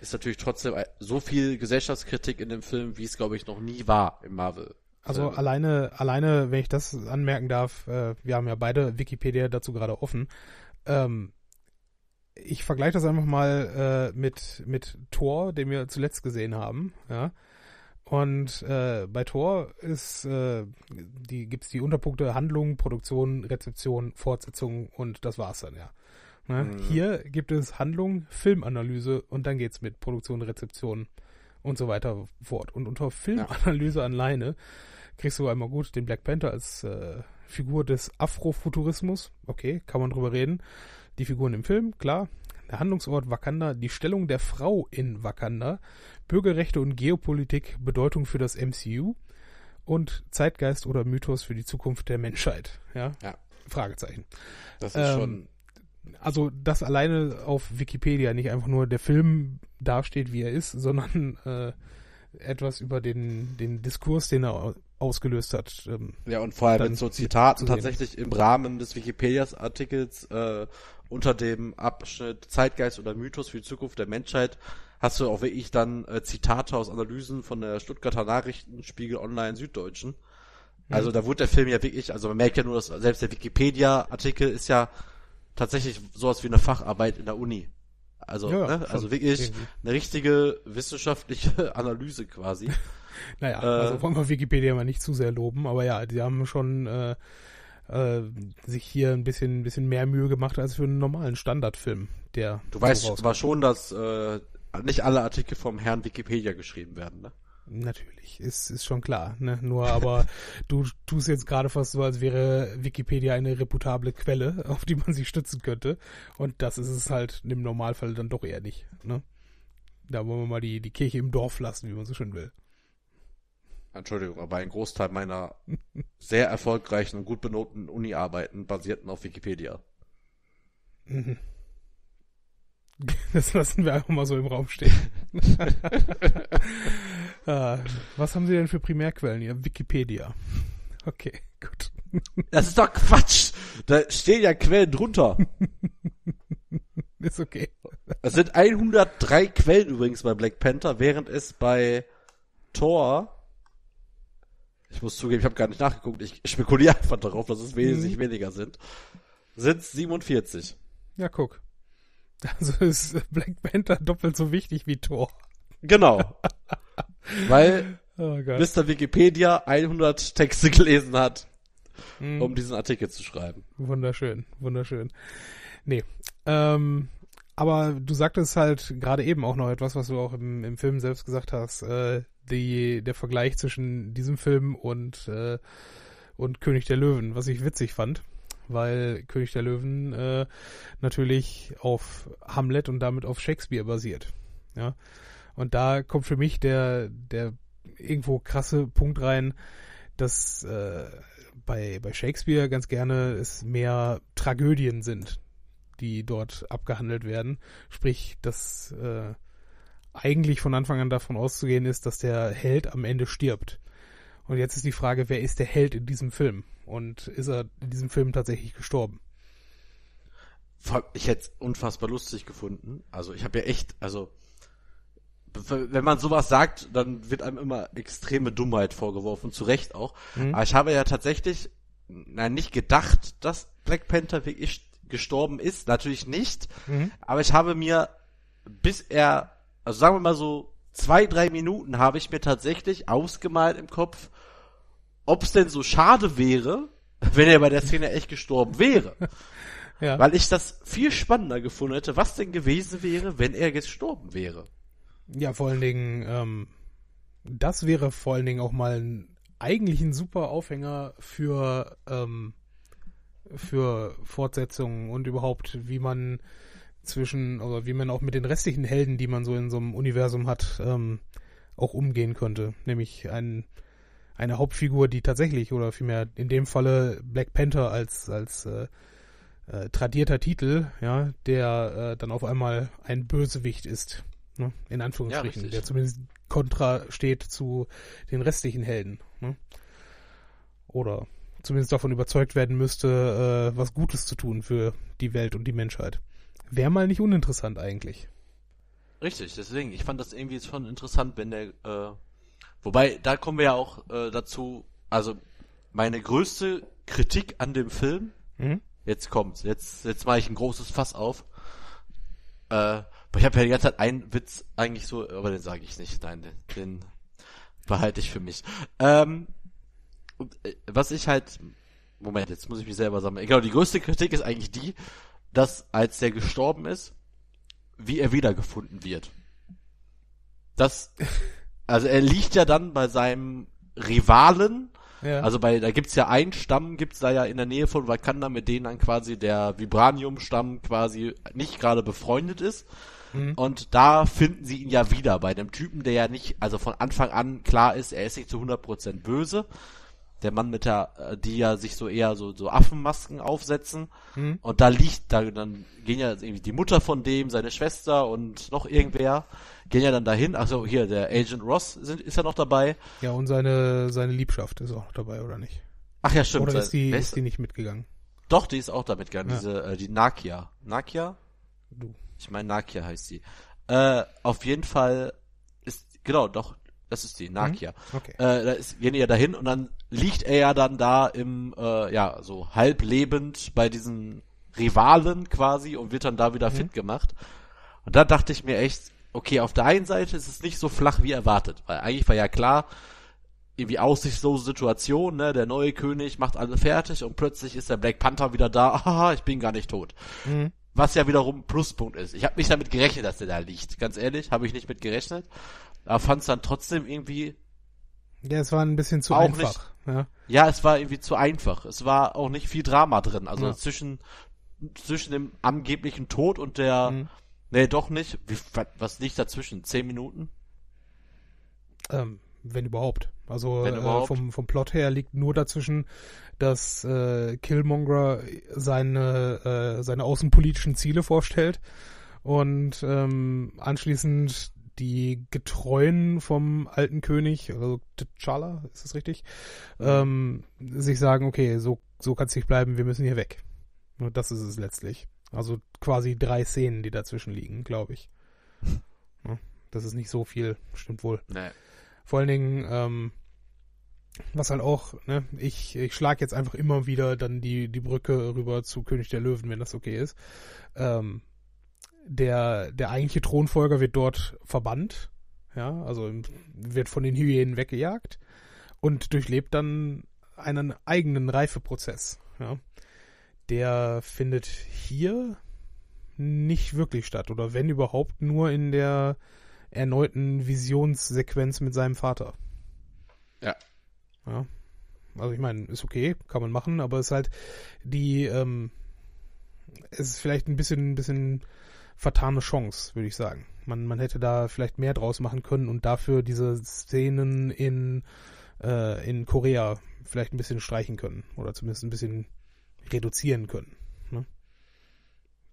Ist natürlich trotzdem so viel Gesellschaftskritik in dem Film, wie es, glaube ich, noch nie war im Marvel. Also Film. alleine, alleine, wenn ich das anmerken darf, äh, wir haben ja beide Wikipedia dazu gerade offen. Ähm, ich vergleiche das einfach mal äh, mit mit Thor, den wir zuletzt gesehen haben, ja. Und äh, bei Thor ist äh, die gibt's die Unterpunkte Handlung, Produktion, Rezeption, Fortsetzung und das war's dann ja. Ne? Mhm. Hier gibt es Handlung, Filmanalyse und dann geht's mit Produktion, Rezeption und so weiter fort. Und unter Filmanalyse alleine kriegst du einmal gut den Black Panther als äh, Figur des Afrofuturismus. Okay, kann man drüber reden. Die Figuren im Film, klar. Der Handlungsort Wakanda, die Stellung der Frau in Wakanda, Bürgerrechte und Geopolitik, Bedeutung für das MCU und Zeitgeist oder Mythos für die Zukunft der Menschheit. Ja, Ja. Fragezeichen. Das ist Ähm, schon, Also, dass alleine auf Wikipedia nicht einfach nur der Film dasteht, wie er ist, sondern äh, etwas über den, den Diskurs, den er au- ausgelöst hat. Ähm, ja, und vor allem mit so Zitaten tatsächlich im Rahmen des Wikipedias-Artikels äh, unter dem Abschnitt Zeitgeist oder Mythos für die Zukunft der Menschheit hast du auch wirklich dann äh, Zitate aus Analysen von der Stuttgarter Nachrichten, Spiegel Online, Süddeutschen. Also Mhm. da wurde der Film ja wirklich, also man merkt ja nur, dass selbst der Wikipedia-Artikel ist ja tatsächlich sowas wie eine Facharbeit in der Uni. Also, Ja, ne? also wirklich irgendwie. eine richtige wissenschaftliche Analyse quasi. naja, Äh, also wollen wir Wikipedia mal nicht zu sehr loben, aber ja, die haben schon äh, äh, sich hier ein bisschen, ein bisschen mehr Mühe gemacht als für einen normalen Standardfilm, der Du so weißt aber schon, dass äh, nicht alle Artikel vom Herrn Wikipedia geschrieben werden, ne? Natürlich, ist, ist schon klar. Ne? Nur aber du tust jetzt gerade fast so, als wäre Wikipedia eine reputable Quelle, auf die man sich stützen könnte. Und das ist es halt im Normalfall dann doch eher nicht. Ne? Da wollen wir mal die, die Kirche im Dorf lassen, wie man so schön will. Entschuldigung, aber ein Großteil meiner sehr erfolgreichen und gut benoteten Uni-Arbeiten basierten auf Wikipedia. Mhm. Das lassen wir einfach mal so im Raum stehen. Ah, was haben Sie denn für Primärquellen hier? Wikipedia. Okay, gut. Das ist doch Quatsch! Da stehen ja Quellen drunter. Ist okay. Es sind 103 Quellen übrigens bei Black Panther, während es bei Thor ich muss zugeben, ich habe gar nicht nachgeguckt, ich spekuliere einfach darauf, dass es wesentlich weniger sind. Sind 47. Ja, guck. Also ist Black Panther doppelt so wichtig wie Thor. Genau. Weil Oh. Mr. Wikipedia 100 Texte gelesen hat, Mhm. um diesen Artikel zu schreiben. Wunderschön, wunderschön. Nee. Ähm, aber du sagtest halt gerade eben auch noch etwas, was du auch im, im Film selbst gesagt hast, äh, die, der Vergleich zwischen diesem Film und, äh, und König der Löwen, was ich witzig fand, weil König der Löwen äh, natürlich auf Hamlet und damit auf Shakespeare basiert. Ja. Und da kommt für mich der, der irgendwo krasse Punkt rein, dass äh, bei, bei Shakespeare ganz gerne es mehr Tragödien sind, die dort abgehandelt werden. Sprich, dass äh, eigentlich von Anfang an davon auszugehen ist, dass der Held am Ende stirbt. Und jetzt ist die Frage, wer ist der Held in diesem Film? Und ist er in diesem Film tatsächlich gestorben? Ich hätte es unfassbar lustig gefunden. Also ich habe ja echt, also wenn man sowas sagt, dann wird einem immer extreme Dummheit vorgeworfen, zu Recht auch. Mhm. Aber ich habe ja tatsächlich, nein, nicht gedacht, dass Black Panther wirklich gestorben ist. Natürlich nicht. Mhm. Aber ich habe mir, bis er, also sagen wir mal so, zwei, drei Minuten habe ich mir tatsächlich ausgemalt im Kopf, ob es denn so schade wäre, wenn er bei der Szene echt gestorben wäre. ja. Weil ich das viel spannender gefunden hätte, was denn gewesen wäre, wenn er gestorben wäre. Ja, vor allen Dingen, ähm, das wäre vor allen Dingen auch mal ein, eigentlich ein super Aufhänger für, ähm, für Fortsetzungen und überhaupt, wie man zwischen, oder wie man auch mit den restlichen Helden, die man so in so einem Universum hat, ähm, auch umgehen könnte. Nämlich ein, eine Hauptfigur, die tatsächlich, oder vielmehr in dem Falle Black Panther als, als äh, äh, tradierter Titel, ja, der äh, dann auf einmal ein Bösewicht ist. Ne? In Anführungsstrichen, ja, der zumindest kontra steht zu den restlichen Helden. Ne? Oder zumindest davon überzeugt werden müsste, äh, was Gutes zu tun für die Welt und die Menschheit. Wäre mal nicht uninteressant eigentlich. Richtig, deswegen, ich fand das irgendwie schon interessant, wenn der, äh, wobei, da kommen wir ja auch äh, dazu, also meine größte Kritik an dem Film, mhm. jetzt kommt's, jetzt, jetzt mache ich ein großes Fass auf, äh, ich habe ja die ganze Zeit einen Witz eigentlich so, aber den sage ich nicht. Nein, den, den behalte ich für mich. Ähm, und, äh, was ich halt, Moment, jetzt muss ich mich selber sammeln. Genau, die größte Kritik ist eigentlich die, dass als der gestorben ist, wie er wiedergefunden wird. Das, also er liegt ja dann bei seinem Rivalen, ja. Also bei, da gibt's ja einen Stamm, gibt's da ja in der Nähe von Wakanda, mit denen dann quasi der Vibranium-Stamm quasi nicht gerade befreundet ist. Mhm. Und da finden sie ihn ja wieder bei dem Typen, der ja nicht, also von Anfang an klar ist, er ist nicht zu 100% böse. Der Mann mit der, äh, die ja sich so eher so, so Affenmasken aufsetzen. Mhm. Und da liegt, da, dann gehen ja irgendwie die Mutter von dem, seine Schwester und noch irgendwer, gehen ja dann dahin. Also hier, der Agent Ross sind, ist ja noch dabei. Ja, und seine, seine Liebschaft ist auch dabei, oder nicht? Ach ja, stimmt. Oder ist die, ist die nicht mitgegangen? Doch, die ist auch da mitgegangen, ja. diese, äh, die Nakia. Nakia? Du. Ich meine, Nakia heißt sie. Äh, auf jeden Fall ist, genau, doch, das ist die, Nakia. Mhm. Okay. Äh, da ist, gehen die ja dahin und dann liegt er ja dann da im, äh, ja, so halb lebend bei diesen Rivalen quasi und wird dann da wieder mhm. fit gemacht. Und da dachte ich mir echt, okay, auf der einen Seite ist es nicht so flach wie erwartet, weil eigentlich war ja klar, irgendwie aussichtslose Situation, ne, der neue König macht alle fertig und plötzlich ist der Black Panther wieder da, haha, ich bin gar nicht tot. Mhm. Was ja wiederum Pluspunkt ist. Ich habe nicht damit gerechnet, dass der da liegt. Ganz ehrlich, habe ich nicht mit gerechnet. Aber fand es dann trotzdem irgendwie. Ja, es war ein bisschen zu einfach. Nicht, ja. ja, es war irgendwie zu einfach. Es war auch nicht viel Drama drin. Also ja. zwischen zwischen dem angeblichen Tod und der. Mhm. Nee, doch nicht. Wie, was liegt dazwischen? Zehn Minuten? Ähm, wenn überhaupt. Also wenn äh, überhaupt. Äh, vom, vom Plot her liegt nur dazwischen, dass äh, Killmonger seine, äh, seine außenpolitischen Ziele vorstellt und ähm, anschließend die Getreuen vom alten König, also T'Challa, ist das richtig, ähm, sich sagen, okay, so, so kann es nicht bleiben, wir müssen hier weg. Nur das ist es letztlich. Also quasi drei Szenen, die dazwischen liegen, glaube ich. Das ist nicht so viel, stimmt wohl. Nee. Vor allen Dingen, ähm, was halt auch, ne, ich, ich schlage jetzt einfach immer wieder dann die, die Brücke rüber zu König der Löwen, wenn das okay ist. Ähm, der, der eigentliche Thronfolger wird dort verbannt, ja, also wird von den Hyänen weggejagt und durchlebt dann einen eigenen Reifeprozess, ja. Der findet hier nicht wirklich statt oder wenn überhaupt nur in der erneuten Visionssequenz mit seinem Vater. Ja. Ja. Also ich meine, ist okay, kann man machen, aber es ist halt die, ähm, es ist vielleicht ein bisschen, ein bisschen vertane Chance, würde ich sagen. Man, man hätte da vielleicht mehr draus machen können und dafür diese Szenen in, äh, in Korea vielleicht ein bisschen streichen können oder zumindest ein bisschen reduzieren können. Ne?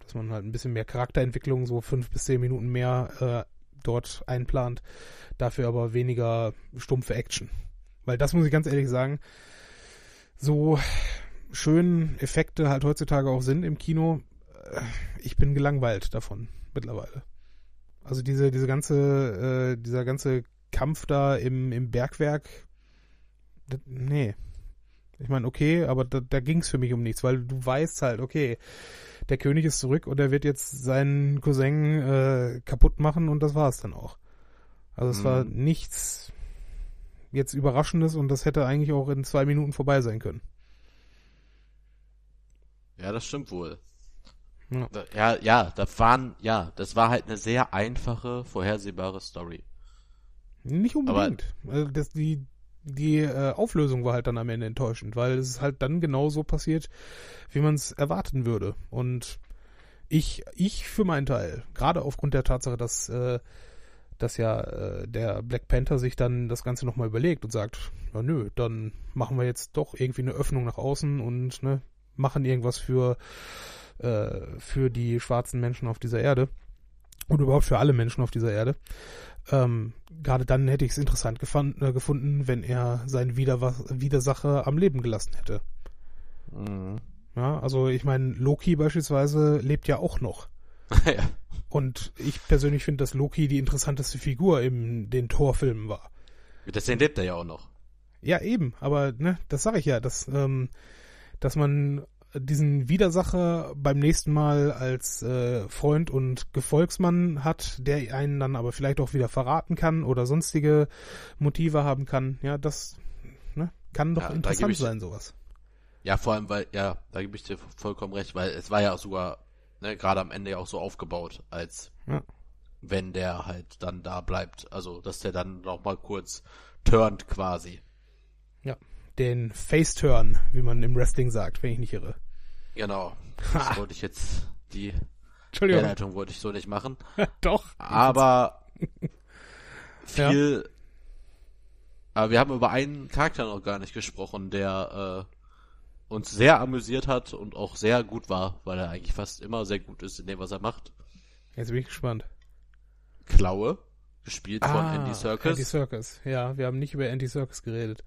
dass man halt ein bisschen mehr Charakterentwicklung, so fünf bis zehn Minuten mehr äh, dort einplant, dafür aber weniger stumpfe Action. Weil das muss ich ganz ehrlich sagen, so schön Effekte halt heutzutage auch sind im Kino, äh, ich bin gelangweilt davon mittlerweile. Also diese, diese ganze, äh, dieser ganze Kampf da im, im Bergwerk, das, nee. Ich meine, okay, aber da, da ging es für mich um nichts, weil du weißt halt, okay, der König ist zurück und er wird jetzt seinen Cousin äh, kaputt machen und das war es dann auch. Also es mhm. war nichts jetzt Überraschendes und das hätte eigentlich auch in zwei Minuten vorbei sein können. Ja, das stimmt wohl. Ja. ja, ja, da waren, ja, das war halt eine sehr einfache, vorhersehbare Story. Nicht unbedingt. Aber, also das, die, die äh, Auflösung war halt dann am Ende enttäuschend, weil es ist halt dann genau so passiert, wie man es erwarten würde. Und ich, ich für meinen Teil, gerade aufgrund der Tatsache, dass, äh, dass ja äh, der Black Panther sich dann das Ganze nochmal überlegt und sagt, na nö, dann machen wir jetzt doch irgendwie eine Öffnung nach außen und ne, machen irgendwas für äh, für die schwarzen Menschen auf dieser Erde und überhaupt für alle Menschen auf dieser Erde. Ähm, Gerade dann hätte ich es interessant gefand, äh, gefunden, wenn er seinen Widerwas Widersacher am Leben gelassen hätte. Mhm. Ja, also ich meine, Loki beispielsweise lebt ja auch noch. ja. Und ich persönlich finde, dass Loki die interessanteste Figur in den Torfilmen war. Deswegen lebt er ja auch noch. Ja, eben, aber ne, das sage ich ja, dass, ähm, dass man diesen Widersacher beim nächsten Mal als äh, Freund und Gefolgsmann hat, der einen dann aber vielleicht auch wieder verraten kann oder sonstige Motive haben kann. Ja, das ne, kann doch ja, interessant sein, sowas. Ja, vor allem, weil, ja, da gebe ich dir vollkommen recht, weil es war ja auch sogar, ne, gerade am Ende ja auch so aufgebaut, als ja. wenn der halt dann da bleibt. Also, dass der dann noch mal kurz turnt quasi. Ja den Face-Turn, wie man im Wrestling sagt, wenn ich nicht irre. Genau. Das wollte ich jetzt, die Herleitung wollte ich so nicht machen. Doch. Aber viel, ja. aber wir haben über einen Charakter noch gar nicht gesprochen, der äh, uns sehr amüsiert hat und auch sehr gut war, weil er eigentlich fast immer sehr gut ist in dem, was er macht. Jetzt bin ich gespannt. Klaue, gespielt ah, von Andy Serkis. Andy Serkis, ja, wir haben nicht über Andy Serkis geredet.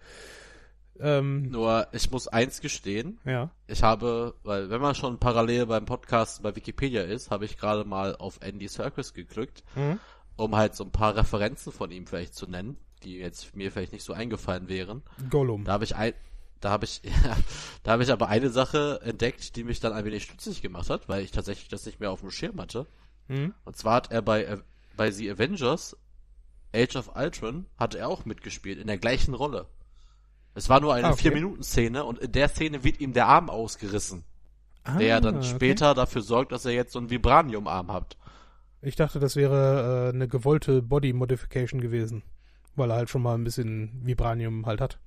Ähm, Nur, ich muss eins gestehen. Ja. Ich habe, weil wenn man schon parallel beim Podcast bei Wikipedia ist, habe ich gerade mal auf Andy Serkis geklickt, mhm. um halt so ein paar Referenzen von ihm vielleicht zu nennen, die jetzt mir vielleicht nicht so eingefallen wären. Gollum. Da habe ich ein, da habe ich, ja, da habe ich aber eine Sache entdeckt, die mich dann ein wenig stutzig gemacht hat, weil ich tatsächlich das nicht mehr auf dem Schirm hatte. Mhm. Und zwar hat er bei, bei The Avengers Age of Ultron hat er auch mitgespielt in der gleichen Rolle. Es war nur eine ah, okay. Vier-Minuten-Szene und in der Szene wird ihm der Arm ausgerissen. Ah, der dann okay. später dafür sorgt, dass er jetzt so einen Vibranium-Arm hat. Ich dachte, das wäre äh, eine gewollte Body-Modification gewesen, weil er halt schon mal ein bisschen Vibranium halt hat.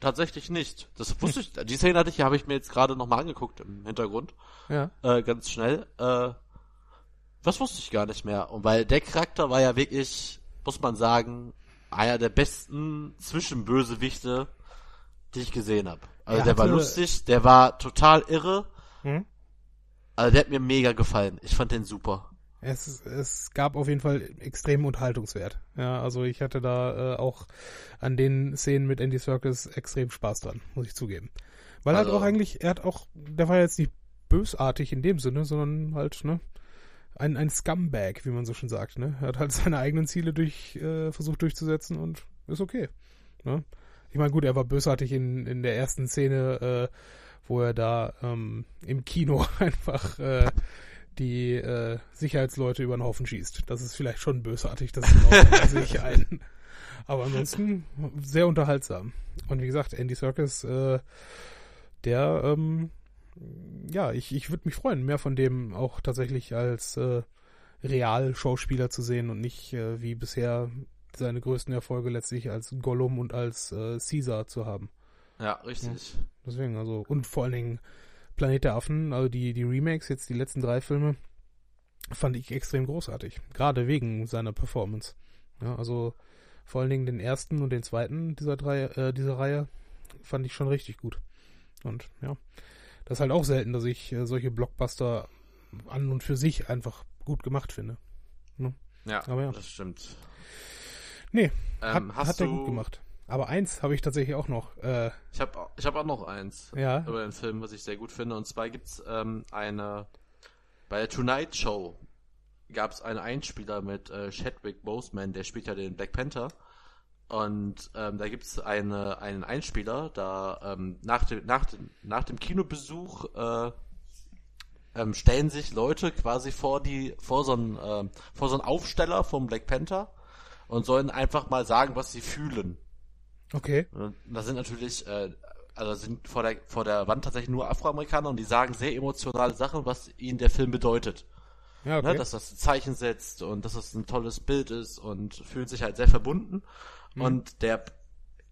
Tatsächlich nicht. Das wusste ich. Die Szene hatte ich, habe ich mir jetzt gerade nochmal angeguckt im Hintergrund. Ja. Äh, ganz schnell. Äh, das wusste ich gar nicht mehr. Und weil der Charakter war ja wirklich, muss man sagen, einer der besten Zwischenbösewichte die ich gesehen habe. Also er der war lustig, der war total irre. Hm? Also der hat mir mega gefallen. Ich fand den super. Es, es gab auf jeden Fall extremen Unterhaltungswert. Ja, also ich hatte da äh, auch an den Szenen mit Andy Serkis extrem Spaß dran, muss ich zugeben. Weil also, halt auch eigentlich, er hat auch, der war jetzt nicht bösartig in dem Sinne, sondern halt, ne, ein, ein Scumbag, wie man so schon sagt, ne. Er hat halt seine eigenen Ziele durch, äh, versucht durchzusetzen und ist okay. Ne? Ich meine, gut, er war bösartig in, in der ersten Szene, äh, wo er da ähm, im Kino einfach äh, die äh, Sicherheitsleute über den Haufen schießt. Das ist vielleicht schon bösartig, das sehe ich ein. Aber ansonsten sehr unterhaltsam. Und wie gesagt, Andy Serkis, äh, der, ähm, ja, ich, ich würde mich freuen, mehr von dem auch tatsächlich als äh, Real-Schauspieler zu sehen und nicht äh, wie bisher seine größten Erfolge letztlich als Gollum und als äh, Caesar zu haben. Ja, richtig. Ja, deswegen, also, und vor allen Dingen Planet der Affen, also die, die Remakes, jetzt die letzten drei Filme, fand ich extrem großartig. Gerade wegen seiner Performance. Ja, also vor allen Dingen den ersten und den zweiten dieser drei, äh, dieser Reihe fand ich schon richtig gut. Und ja, das ist halt auch selten, dass ich äh, solche Blockbuster an und für sich einfach gut gemacht finde. Ja, Aber ja. das stimmt. Nee, Ähm, hat, hat er gut gemacht. Aber eins habe ich tatsächlich auch noch. Äh, Ich habe ich hab auch noch eins ja, über den Film, was ich sehr gut finde. Und zwar gibt's ähm, eine, bei der Tonight Show gab es einen Einspieler mit äh, Chadwick Boseman, der spielt ja den Black Panther. Und ähm, da gibt's eine, einen Einspieler, da ähm, nach, dem, nach, dem, nach dem Kinobesuch äh, ähm, stellen sich Leute quasi vor die vor so einen ähm, vor so einen Aufsteller vom Black Panther und sollen einfach mal sagen, was sie fühlen. okay. Und da sind natürlich, äh, also sind vor der, vor der Wand tatsächlich nur Afroamerikaner und die sagen sehr emotionale Sachen, was ihnen der Film bedeutet. Ja, okay. Ne, dass das ein Zeichen setzt und dass das ein tolles Bild ist und fühlen sich halt sehr verbunden. Mhm. Und der,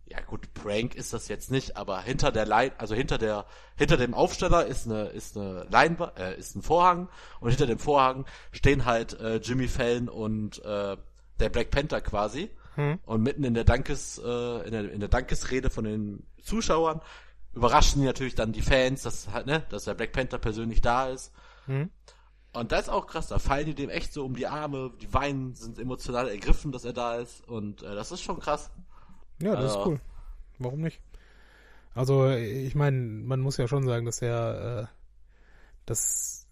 ja gut, Prank ist das jetzt nicht, aber hinter der Lein, also hinter der, hinter dem Aufsteller ist eine, ist eine Leinwand, äh, ist ein Vorhang und hinter dem Vorhang stehen halt äh, Jimmy Fallon und äh, der Black Panther quasi. Hm. Und mitten in der Dankes, äh, in der, in der Dankesrede von den Zuschauern überraschen die natürlich dann die Fans, dass halt, ne, dass der Black Panther persönlich da ist. Hm. Und das ist auch krass, da fallen die dem echt so um die Arme, die weinen, sind emotional ergriffen, dass er da ist. Und äh, das ist schon krass. Ja, das ist Also- cool. Warum nicht? Also, ich meine, man muss ja schon sagen, dass er, äh, dass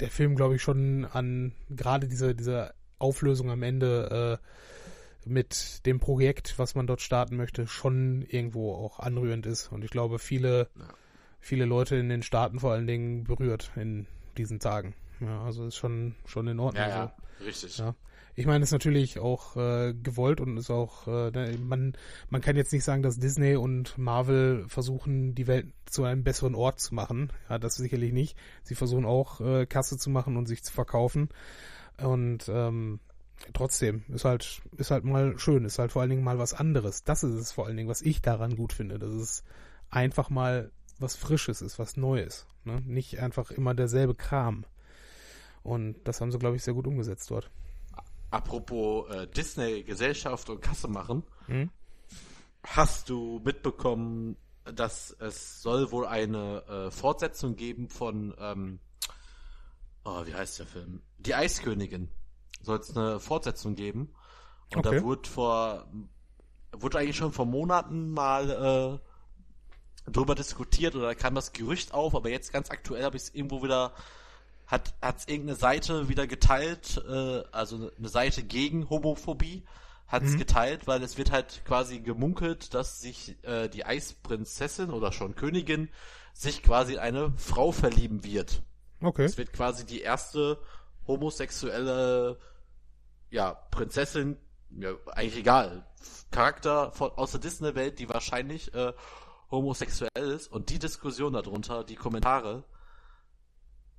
der Film, glaube ich, schon an gerade diese, diese Auflösung am Ende äh, mit dem Projekt, was man dort starten möchte, schon irgendwo auch anrührend ist. Und ich glaube, viele, Ja. viele Leute in den Staaten vor allen Dingen berührt in diesen Tagen. Ja, also ist schon, schon in Ordnung. so. richtig. Ja. Ich meine, es ist natürlich auch äh, gewollt und ist auch, äh, ne, man, man kann jetzt nicht sagen, dass Disney und Marvel versuchen, die Welt zu einem besseren Ort zu machen. Ja, das sicherlich nicht. Sie versuchen auch, äh, Kasse zu machen und sich zu verkaufen. Und ähm, trotzdem ist halt, ist halt mal schön, ist halt vor allen Dingen mal was anderes. Das ist es vor allen Dingen, was ich daran gut finde, dass es einfach mal was Frisches ist, was Neues. Ne? Nicht einfach immer derselbe Kram. Und das haben sie, glaube ich, sehr gut umgesetzt dort. Apropos äh, Disney, Gesellschaft und Kasse machen. Hm? Hast du mitbekommen, dass es soll wohl eine äh, Fortsetzung geben von, ähm, oh, wie heißt der Film? Die Eiskönigin. Soll es eine Fortsetzung geben. Und Okay. da wurde vor, wurde eigentlich schon vor Monaten mal äh, drüber diskutiert oder kam das Gerücht auf, aber jetzt ganz aktuell habe ich es irgendwo wieder hat hat's irgendeine Seite wieder geteilt, äh, also eine Seite gegen Homophobie hat's Mhm. geteilt, weil es wird halt quasi gemunkelt, dass sich äh, die Eisprinzessin oder schon Königin sich quasi in eine Frau verlieben wird. Okay. Es wird quasi die erste homosexuelle ja, Prinzessin, ja, eigentlich egal, Charakter von, aus der Disney-Welt, die wahrscheinlich äh, homosexuell ist und die Diskussion darunter, die Kommentare,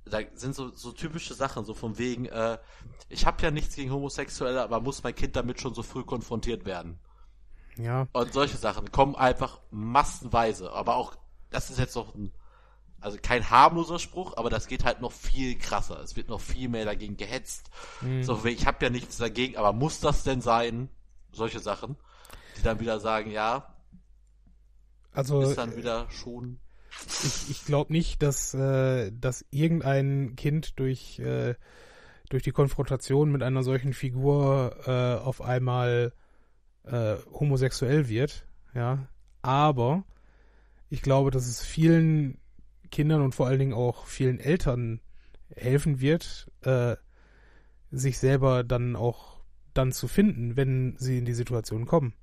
da sind so, so typische Sachen, so von wegen, äh, ich habe ja nichts gegen Homosexuelle, aber muss mein Kind damit schon so früh konfrontiert werden? Ja, Und solche Sachen kommen einfach massenweise, aber auch, das ist jetzt noch ein, also kein harmloser Spruch, aber das geht halt noch viel krasser. Es wird noch viel mehr dagegen gehetzt. Mhm. So, ich habe ja nichts dagegen, aber muss das denn sein? Solche Sachen, die dann wieder sagen, ja, also ist dann wieder schon. ich, ich glaube nicht, dass, äh, dass irgendein Kind durch, äh, durch die Konfrontation mit einer solchen Figur äh, auf einmal äh, homosexuell wird. Ja, aber ich glaube, dass es vielen Kindern und vor allen Dingen auch vielen Eltern helfen wird, äh, sich selber dann auch dann zu finden, wenn sie in die Situation kommen.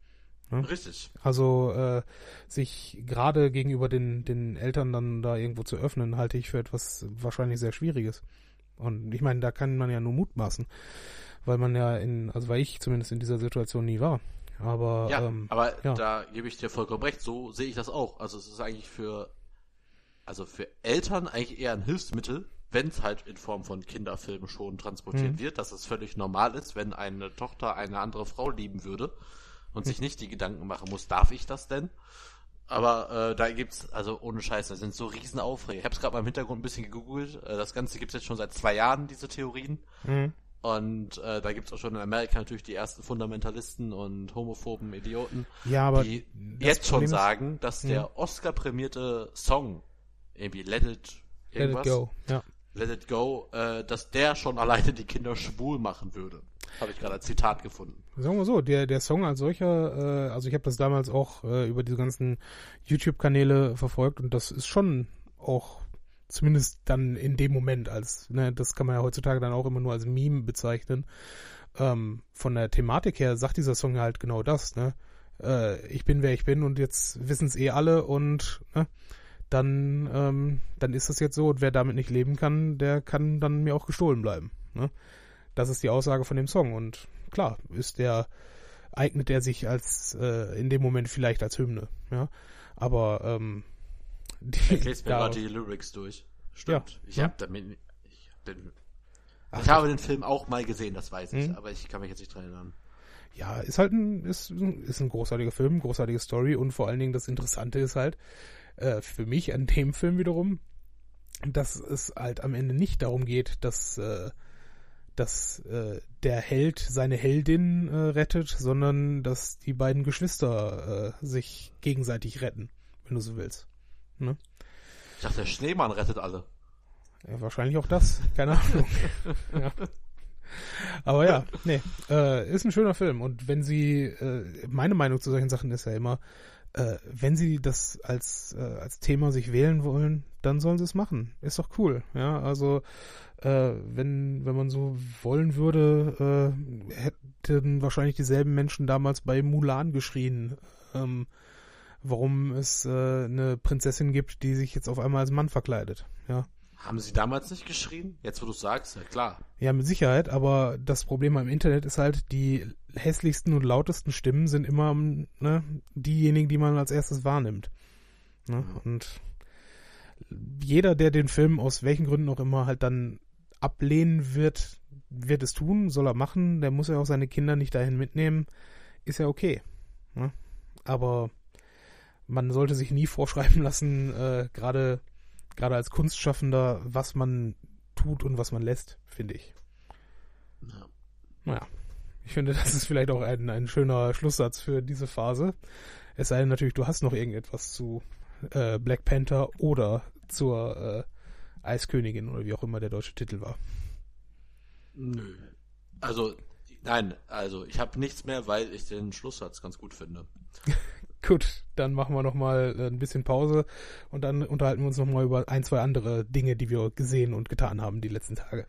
Richtig. Also äh, sich gerade gegenüber den, den Eltern dann da irgendwo zu öffnen, halte ich für etwas wahrscheinlich sehr Schwieriges. Und ich meine, da kann man ja nur mutmaßen, weil man ja in, also weil ich zumindest in dieser Situation nie war. Aber Ja, ähm, aber ja. da gebe ich dir vollkommen recht. So sehe ich das auch. Also es ist eigentlich für, also für Eltern eigentlich eher ein Hilfsmittel, wenn es halt in Form von Kinderfilmen schon transportiert Mhm. wird, dass es völlig normal ist, wenn eine Tochter eine andere Frau lieben würde und Mhm. sich nicht die Gedanken machen muss, darf ich das denn? Aber äh, da gibt's, also ohne Scheiß, da sind so riesen Aufreger. Ich habe es gerade mal im Hintergrund ein bisschen gegoogelt. Äh, das Ganze gibt's jetzt schon seit zwei Jahren, diese Theorien. mh, Und äh, da gibt's auch schon in Amerika natürlich die ersten Fundamentalisten und homophoben Idioten, ja, aber die jetzt schon Problem ist- sagen, dass Mhm. der Oscar-prämierte Song, irgendwie Let It let it irgendwas, go. Ja. Let It Go, äh, dass der schon alleine die Kinder schwul machen würde. Habe ich gerade als Zitat gefunden. Sagen wir so, der, der Song als solcher, äh, also ich habe das damals auch äh, über diese ganzen YouTube-Kanäle verfolgt und das ist schon auch zumindest dann in dem Moment als, ne, das kann man ja heutzutage dann auch immer nur als Meme bezeichnen. Ähm, von der Thematik her sagt dieser Song halt genau das, ne? Äh, ich bin wer ich bin und jetzt wissen es eh alle und ne, dann, ähm, dann ist das jetzt so und wer damit nicht leben kann, der kann dann mir auch gestohlen bleiben. Ne? Das ist die Aussage von dem Song und klar, ist der, eignet er sich als äh, in dem Moment vielleicht als Hymne, ja. Aber ähm, die, ich lese mir gerade die Lyrics durch. Stimmt. Ja, ich ja. habe damit. Ich, bin, Ach, ich habe den Film auch mal gesehen, das weiß ich, mhm. aber ich kann mich jetzt nicht dran erinnern. Ja, ist halt ein, ist, ist ein großartiger Film, großartige Story und vor allen Dingen das Interessante ist halt, äh, für mich an dem Film wiederum, dass es halt am Ende nicht darum geht, dass, äh, dass äh, der Held seine Heldin äh, rettet, sondern dass die beiden Geschwister äh, sich gegenseitig retten, wenn du so willst. Ne? Ich dachte, der Schneemann rettet alle. Ja, wahrscheinlich auch das, keine Ahnung. ja. Aber ja, nee, äh, ist ein schöner Film. Und wenn sie, äh, meine Meinung zu solchen Sachen ist ja immer, äh, wenn sie das als, äh, als Thema sich wählen wollen, dann sollen sie es machen. Ist doch cool. Ja, also äh, wenn, wenn man so wollen würde, äh, hätten wahrscheinlich dieselben Menschen damals bei Mulan geschrien, ähm, warum es äh, eine Prinzessin gibt, die sich jetzt auf einmal als Mann verkleidet. Ja. Haben sie damals nicht geschrien? Jetzt, wo du sagst, ja klar. Ja, mit Sicherheit, aber das Problem am Internet ist halt, die hässlichsten und lautesten Stimmen sind immer ne, diejenigen, die man als erstes wahrnimmt. Ne? Mhm. Und jeder, der den Film aus welchen Gründen auch immer halt dann ablehnen wird, wird es tun, soll er machen. Der muss ja auch seine Kinder nicht dahin mitnehmen. Ist ja okay. Ne? Aber man sollte sich nie vorschreiben lassen, äh, gerade gerade als Kunstschaffender, was man tut und was man lässt, finde ich. Ja. Naja. Ich finde, das ist vielleicht auch ein, ein schöner Schlusssatz für diese Phase. Es sei denn natürlich, du hast noch irgendetwas zu äh, Black Panther oder zur äh, Eiskönigin oder wie auch immer der deutsche Titel war. Nö. Also, nein, also ich habe nichts mehr, weil ich den Schlusssatz ganz gut finde. Gut, dann machen wir noch mal äh, ein bisschen Pause und dann unterhalten wir uns noch mal über ein, zwei andere Dinge, die wir gesehen und getan haben die letzten Tage.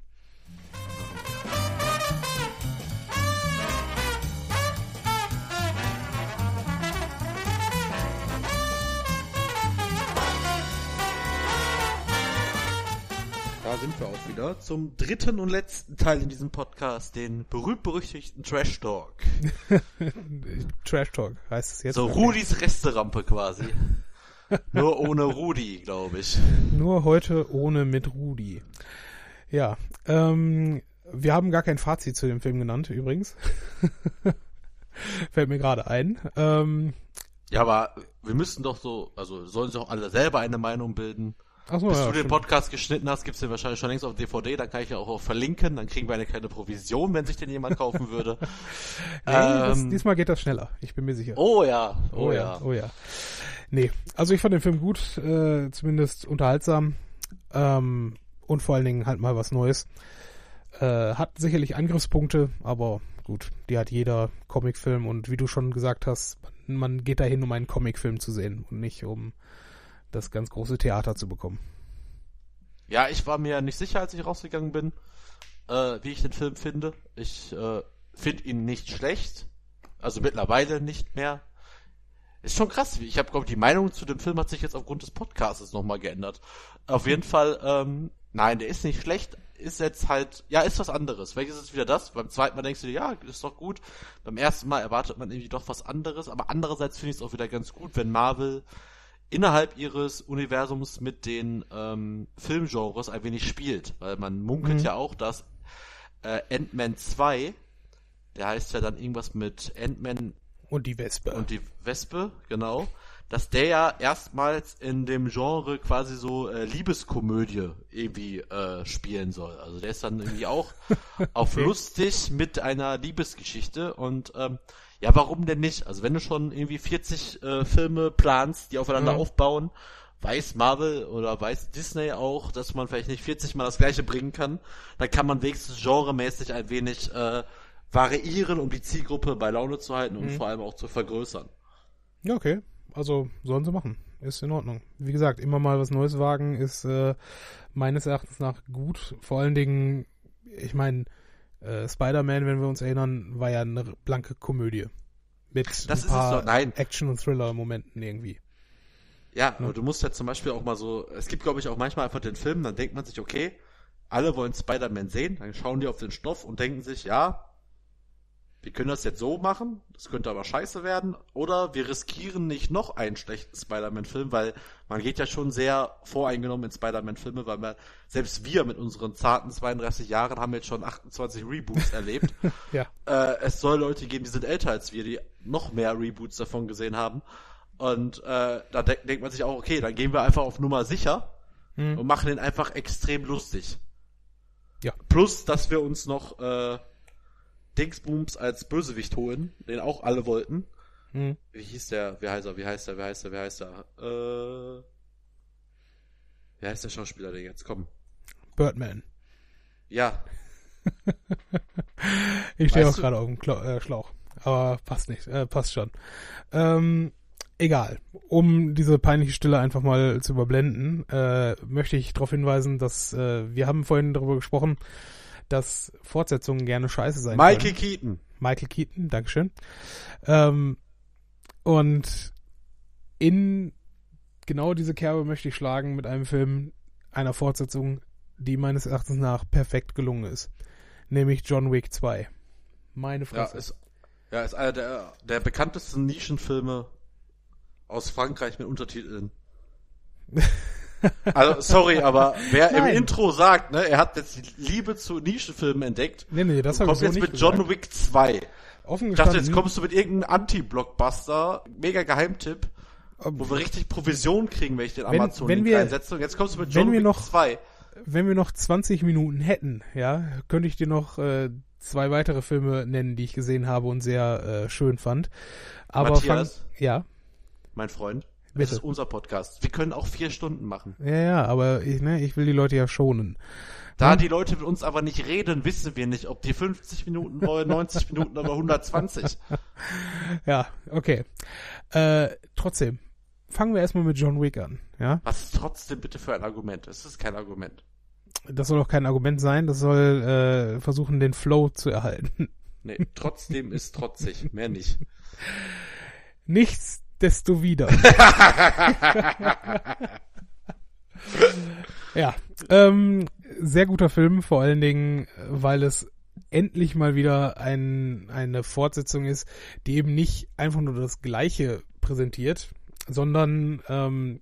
Sind wir auch wieder zum dritten und letzten Teil in diesem Podcast, den berühmt-berüchtigten Trash Talk. Trash Talk heißt es jetzt. So Rudis Resterampe quasi. Nur ohne Rudi, glaube ich. Nur heute ohne mit Rudi. Ja, ähm, wir haben gar kein Fazit zu dem Film genannt, übrigens. Fällt mir gerade ein. Ähm, ja, aber wir müssten doch so, also sollen sich auch alle selber eine Meinung bilden. Ach so, Bis ja, du den Podcast geschnitten hast, gibt's den wahrscheinlich schon längst auf DVD, dann kann ich ja auch verlinken, dann kriegen wir eine kleine Provision, wenn sich den jemand kaufen würde. nee, ähm, das, diesmal geht das schneller, ich bin mir sicher. Oh ja, oh, oh ja. ja. Oh ja. Nee, also ich fand den Film gut, äh, zumindest unterhaltsam ähm, und vor allen Dingen halt mal was Neues. Äh, hat sicherlich Angriffspunkte, aber gut, die hat jeder Comicfilm und wie du schon gesagt hast, man, man geht dahin, um einen Comicfilm zu sehen und nicht um das ganz große Theater zu bekommen. Ja, ich war mir nicht sicher, als ich rausgegangen bin, äh, wie ich den Film finde. Ich äh, finde ihn nicht schlecht. Also mittlerweile nicht mehr. Ist schon krass. Ich habe, glaube die Meinung zu dem Film hat sich jetzt aufgrund des Podcasts nochmal geändert. Auf jeden Fall, ähm, nein, der ist nicht schlecht. Ist jetzt halt, ja, ist was anderes. Vielleicht ist wieder das. Beim zweiten Mal denkst du dir, ja, ist doch gut. Beim ersten Mal erwartet man irgendwie doch was anderes. Aber andererseits finde ich es auch wieder ganz gut, wenn Marvel innerhalb ihres Universums mit den ähm, Filmgenres ein wenig spielt. Weil man munkelt mhm. ja auch, dass äh, Ant-Man 2, der heißt ja dann irgendwas mit Ant-Man und die Wespe. Und die Wespe, genau. Dass der ja erstmals in dem Genre quasi so äh, Liebeskomödie irgendwie äh, spielen soll. Also der ist dann irgendwie auch auf lustig mit einer Liebesgeschichte und ähm, ja, warum denn nicht? Also wenn du schon irgendwie 40 äh, Filme planst, die aufeinander mhm. aufbauen, weiß Marvel oder weiß Disney auch, dass man vielleicht nicht 40 Mal das gleiche bringen kann. Dann kann man wenigstens genremäßig ein wenig äh, variieren, um die Zielgruppe bei Laune zu halten und Mhm. vor allem auch zu vergrößern. Ja, okay. Also sollen sie machen. Ist in Ordnung. Wie gesagt, immer mal was Neues wagen ist äh, meines Erachtens nach gut. Vor allen Dingen, ich meine, äh, Spider-Man, wenn wir uns erinnern, war ja eine blanke Komödie. Mit Das ein paar. Action- und Thriller-Momenten irgendwie. Ja, aber du musst ja zum Beispiel auch mal so, es gibt glaube ich auch manchmal einfach den Film, dann denkt man sich, okay, alle wollen Spider-Man sehen, dann schauen die auf den Stoff und denken sich, ja, wir können das jetzt so machen, das könnte aber scheiße werden, oder wir riskieren nicht noch einen schlechten Spider-Man-Film, weil man geht ja schon sehr voreingenommen in Spider-Man-Filme, weil wir, selbst wir mit unseren zarten 32 Jahren haben jetzt schon 28 Reboots erlebt. Ja. Äh, es soll Leute geben, die sind älter als wir, die noch mehr Reboots davon gesehen haben. Und äh, da de denkt man sich auch, okay, dann gehen wir einfach auf Nummer sicher Hm. und machen den einfach extrem lustig. Ja. Plus, dass wir uns noch äh, Dingsbooms als Bösewicht holen, den auch alle wollten. Hm. Wie hieß der? Wie heißt er? Wie heißt er? Wie heißt er? Wie heißt er? Äh, wie heißt der Schauspieler denn jetzt? Komm. Birdman. Ja, Ich stehe auch gerade auf dem Klo äh, Schlauch. Aber passt nicht, äh, passt schon. Ähm, egal. Um diese peinliche Stille einfach mal zu überblenden, äh, möchte ich darauf hinweisen, dass äh, wir haben vorhin darüber gesprochen, dass Fortsetzungen gerne scheiße sein Michael können. Keaton. Michael Keaton, Dankeschön. Ähm, und in genau diese Kerbe möchte ich schlagen mit einem Film einer Fortsetzung, die meines Erachtens nach perfekt gelungen ist. Nämlich John Wick 2. Meine Ja, Fresse. ist, ja, ist einer der, der bekanntesten Nischenfilme aus Frankreich mit Untertiteln. Also, sorry, aber wer im Nein. Intro sagt, ne, er hat jetzt die Liebe zu Nischenfilmen entdeckt, nee, nee, das habe ich kommt so jetzt nicht mit John gesagt. Wick 2. Offen Ich dachte, jetzt kommst du mit irgendeinem Anti-Blockbuster, mega Geheimtipp, wo wir richtig Provision kriegen, wenn ich den Wenn- Amazon wenn wir- einsetze. Und jetzt kommst du mit John Wick noch- 2. wenn wir noch 20 Minuten hätten, ja, könnte ich dir noch äh, zwei weitere Filme nennen, die ich gesehen habe und sehr äh, schön fand. Aber Matthias? fang, ja, Mein Freund. Bitte. Das ist unser Podcast. Wir können auch vier Stunden machen. ja, ja, aber ich, ne, ich will die Leute ja schonen. Da Hm? die Leute mit uns aber nicht reden, wissen wir nicht, ob die 50 Minuten wollen, 90 Minuten oder 120. Ja, okay. Äh, trotzdem, fangen wir erstmal mit John Wick an. Ja, Was ist trotzdem bitte für ein Argument? Es ist kein Argument. das soll auch kein Argument sein. Das soll äh, versuchen, den Flow zu erhalten. Nee, trotzdem ist trotzig, mehr nicht. Nichtsdestowider. ja, ähm, sehr guter Film, vor allen Dingen, weil es endlich mal wieder ein, eine Fortsetzung ist, die eben nicht einfach nur das Gleiche präsentiert, sondern ähm,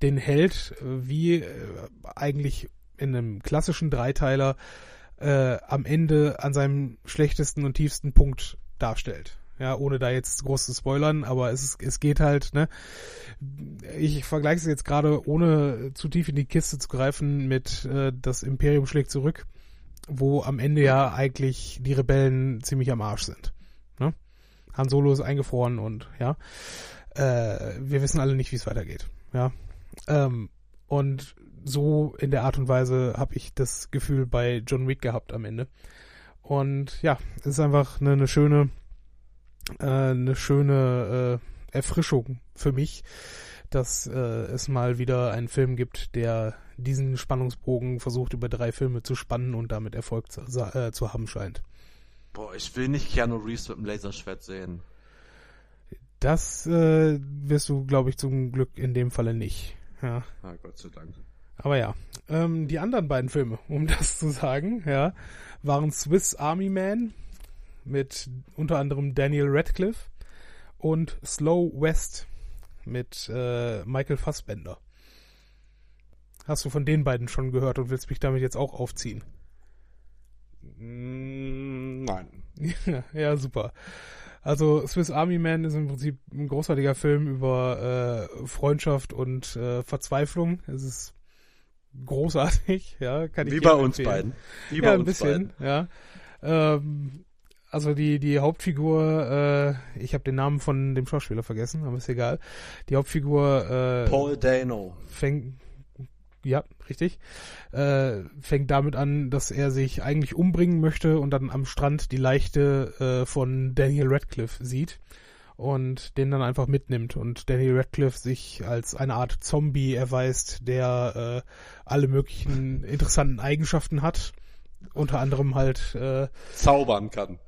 den Held wie äh, eigentlich in einem klassischen Dreiteiler äh, am Ende an seinem schlechtesten und tiefsten Punkt darstellt. Ja, ohne da jetzt groß zu spoilern, aber es, es geht halt, ne? Ich vergleiche es jetzt gerade, ohne zu tief in die Kiste zu greifen, mit äh, Das Imperium schlägt zurück, wo am Ende ja eigentlich die Rebellen ziemlich am Arsch sind. Ne? Han Solo ist eingefroren und ja, äh, wir wissen alle nicht, wie es weitergeht. Ja. Ähm, und so in der Art und Weise habe ich das Gefühl bei John Wick gehabt am Ende. Und ja, es ist einfach eine, eine schöne, äh, eine schöne äh, Erfrischung für mich, dass äh, es mal wieder einen Film gibt, der diesen Spannungsbogen versucht über drei Filme zu spannen und damit Erfolg zu, äh, zu haben scheint. Boah, ich will nicht Keanu Reeves mit dem Laserschwert sehen. Das äh, wirst du, glaube ich, zum Glück in dem Falle nicht. Ja. Ah, Gott sei Dank. Aber ja, ähm, die anderen beiden Filme, um das zu sagen, ja, waren Swiss Army Man mit unter anderem Daniel Radcliffe und Slow West mit äh, Michael Fassbender. Hast du von den beiden schon gehört und willst mich damit jetzt auch aufziehen? Mm, nein. Ja, super. Also Swiss Army Man ist im Prinzip ein großartiger Film über äh, Freundschaft und äh, Verzweiflung. Es ist großartig, ja, kann ich Wie bei uns beiden. Wie ja, bei ein uns bisschen, beiden. ja. Ähm, also die, die Hauptfigur, äh, ich habe den Namen von dem Schauspieler vergessen, aber ist egal. Die Hauptfigur äh, Paul Dano. fängt, ja, richtig, äh, fängt damit an, dass er sich eigentlich umbringen möchte und dann am Strand die Leichte äh, von Daniel Radcliffe sieht und den dann einfach mitnimmt und Daniel Radcliffe sich als eine Art Zombie erweist, der äh, alle möglichen interessanten Eigenschaften hat, unter anderem halt äh, Zaubern kann.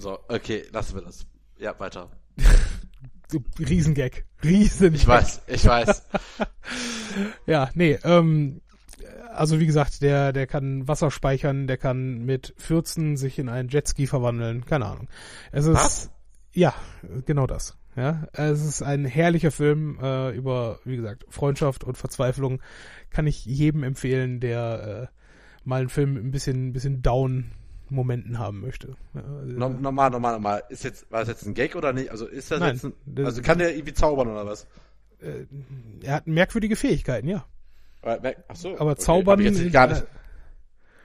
So, okay, lassen wir das. Ja, weiter. Riesengag, Riesengag. Ich weiß, ich weiß. Ja, nee, ähm, also wie gesagt, der, der kann Wasser speichern, der kann mit 14 sich in einen Jetski verwandeln, keine Ahnung. Es ist, Was? ja, genau das. Ja, es ist ein herrlicher Film äh, über, wie gesagt, Freundschaft und Verzweiflung. Kann ich jedem empfehlen, der äh, mal einen Film ein bisschen, ein bisschen down Momenten haben möchte. Also, No, normal, normal, normal. Ist jetzt, war das jetzt ein Gag oder nicht? Also ist das Nein, jetzt ein, also kann der irgendwie zaubern oder was? äh, er hat merkwürdige Fähigkeiten, ja. Ach so. Aber zaubern, Habe ich jetzt gar nicht, äh,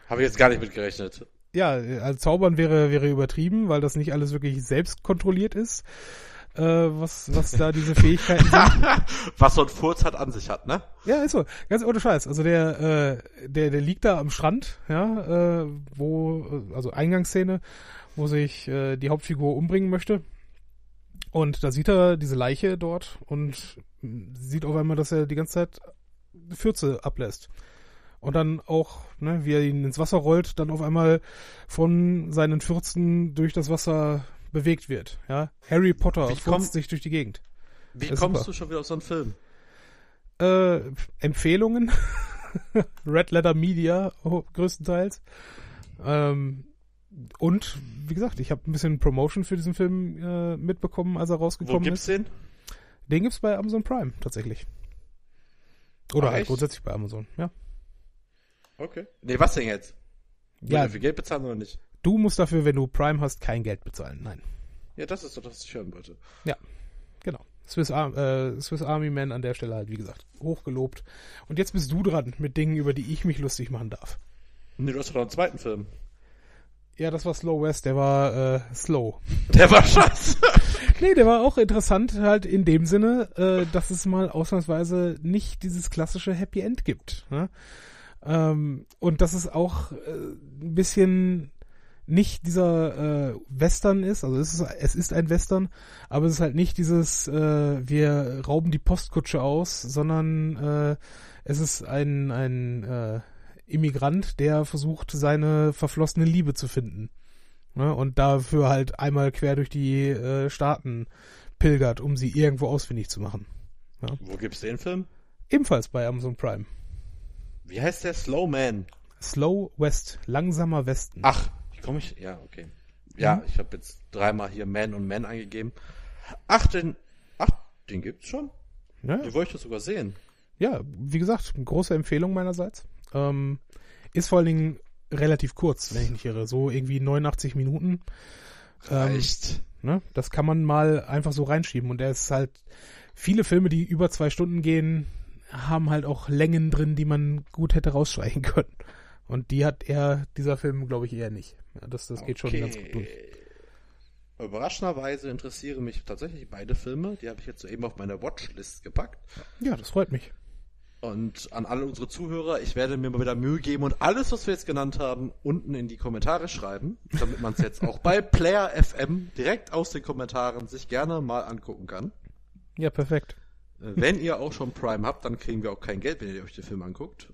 habe ich jetzt gar nicht mitgerechnet. Ja, also zaubern wäre, wäre übertrieben, weil das nicht alles wirklich selbst kontrolliert ist, äh, was, was da diese Fähigkeiten sind. Was so ein Furz hat an sich hat, ne? Ja, ist so. Ganz ohne Scheiß. Also der, äh, der, der liegt da am Strand, ja, äh, wo, äh, also Eingangsszene, wo sich äh, die Hauptfigur umbringen möchte. Und da sieht er diese Leiche dort und sieht auf einmal, dass er die ganze Zeit Fürze ablässt. Und dann auch, ne, wie er ihn ins Wasser rollt, dann auf einmal von seinen Fürzen durch das Wasser bewegt wird. Ja, Harry Potter Wie sich durch die Gegend. Wie kommst super. du schon wieder auf so einen Film? Äh, Empfehlungen. Red Letter Media größtenteils. Ähm, und wie gesagt, ich habe ein bisschen Promotion für diesen Film äh, mitbekommen, als er Wo rausgekommen gibt's ist. den? Den gibt's bei Amazon Prime tatsächlich. Oder Ach, halt echt? grundsätzlich bei Amazon, ja. Okay. Nee, was denn jetzt? Ja, Will viel Geld bezahlen oder nicht? Du musst dafür, wenn du Prime hast, kein Geld bezahlen. Nein. Ja, das ist doch das, was ich hören wollte. Genau. Swiss, Ar äh, Swiss Army Man an der Stelle halt, wie gesagt, hochgelobt. Und jetzt bist du dran mit Dingen, über die ich mich lustig machen darf. Nee, du hast doch noch einen zweiten Film. Ja, das war Slow West, der war äh, slow. Der war scheiße. Nee, der war auch interessant halt in dem Sinne, äh, dass es mal ausnahmsweise nicht dieses klassische Happy End gibt. Ne? Ähm, und dass es auch äh, ein bisschen nicht dieser äh, Western ist, also es ist, es ist ein Western, aber es ist halt nicht dieses, äh, wir rauben die Postkutsche aus, sondern äh, es ist ein, ein äh, Immigrant, der versucht, seine verflossene Liebe zu finden. Ne? Und dafür halt einmal quer durch die äh, Staaten pilgert, um sie irgendwo ausfindig zu machen. Wo gibt's den Film? Ebenfalls bei Amazon Prime. Wie heißt der? Slow Man. Slow West, langsamer Westen. Ach, komme ich? Ja, okay. Ja, Mhm. ich habe jetzt dreimal hier Man und Man eingegeben. Ach, den, ach, den gibt's schon? Ja, Den wollte ich sogar sehen. ja, wie gesagt, große Empfehlung meinerseits. Ähm, ist vor allen Dingen relativ kurz, wenn ich nicht irre. So irgendwie 89 Minuten. Ähm, Echt? Ne? Das kann man mal einfach so reinschieben. Und er ist halt, viele Filme, die über zwei Stunden gehen, haben halt auch Längen drin, die man gut hätte rausstreichen können. Und die hat er, dieser Film, glaube ich, eher nicht. Ja, das, das geht schon Okay. ganz gut durch. Überraschenderweise interessieren mich tatsächlich beide Filme. Die habe ich jetzt soeben auf meine Watchlist gepackt. Ja, das freut mich. Und an alle unsere Zuhörer, ich werde mir mal wieder Mühe geben und alles, was wir jetzt genannt haben, unten in die Kommentare schreiben, damit man es jetzt auch bei Player FM direkt aus den Kommentaren sich gerne mal angucken kann. Ja, perfekt. Äh, Wenn ihr auch schon Prime habt, dann kriegen wir auch kein Geld, wenn ihr euch den Film anguckt.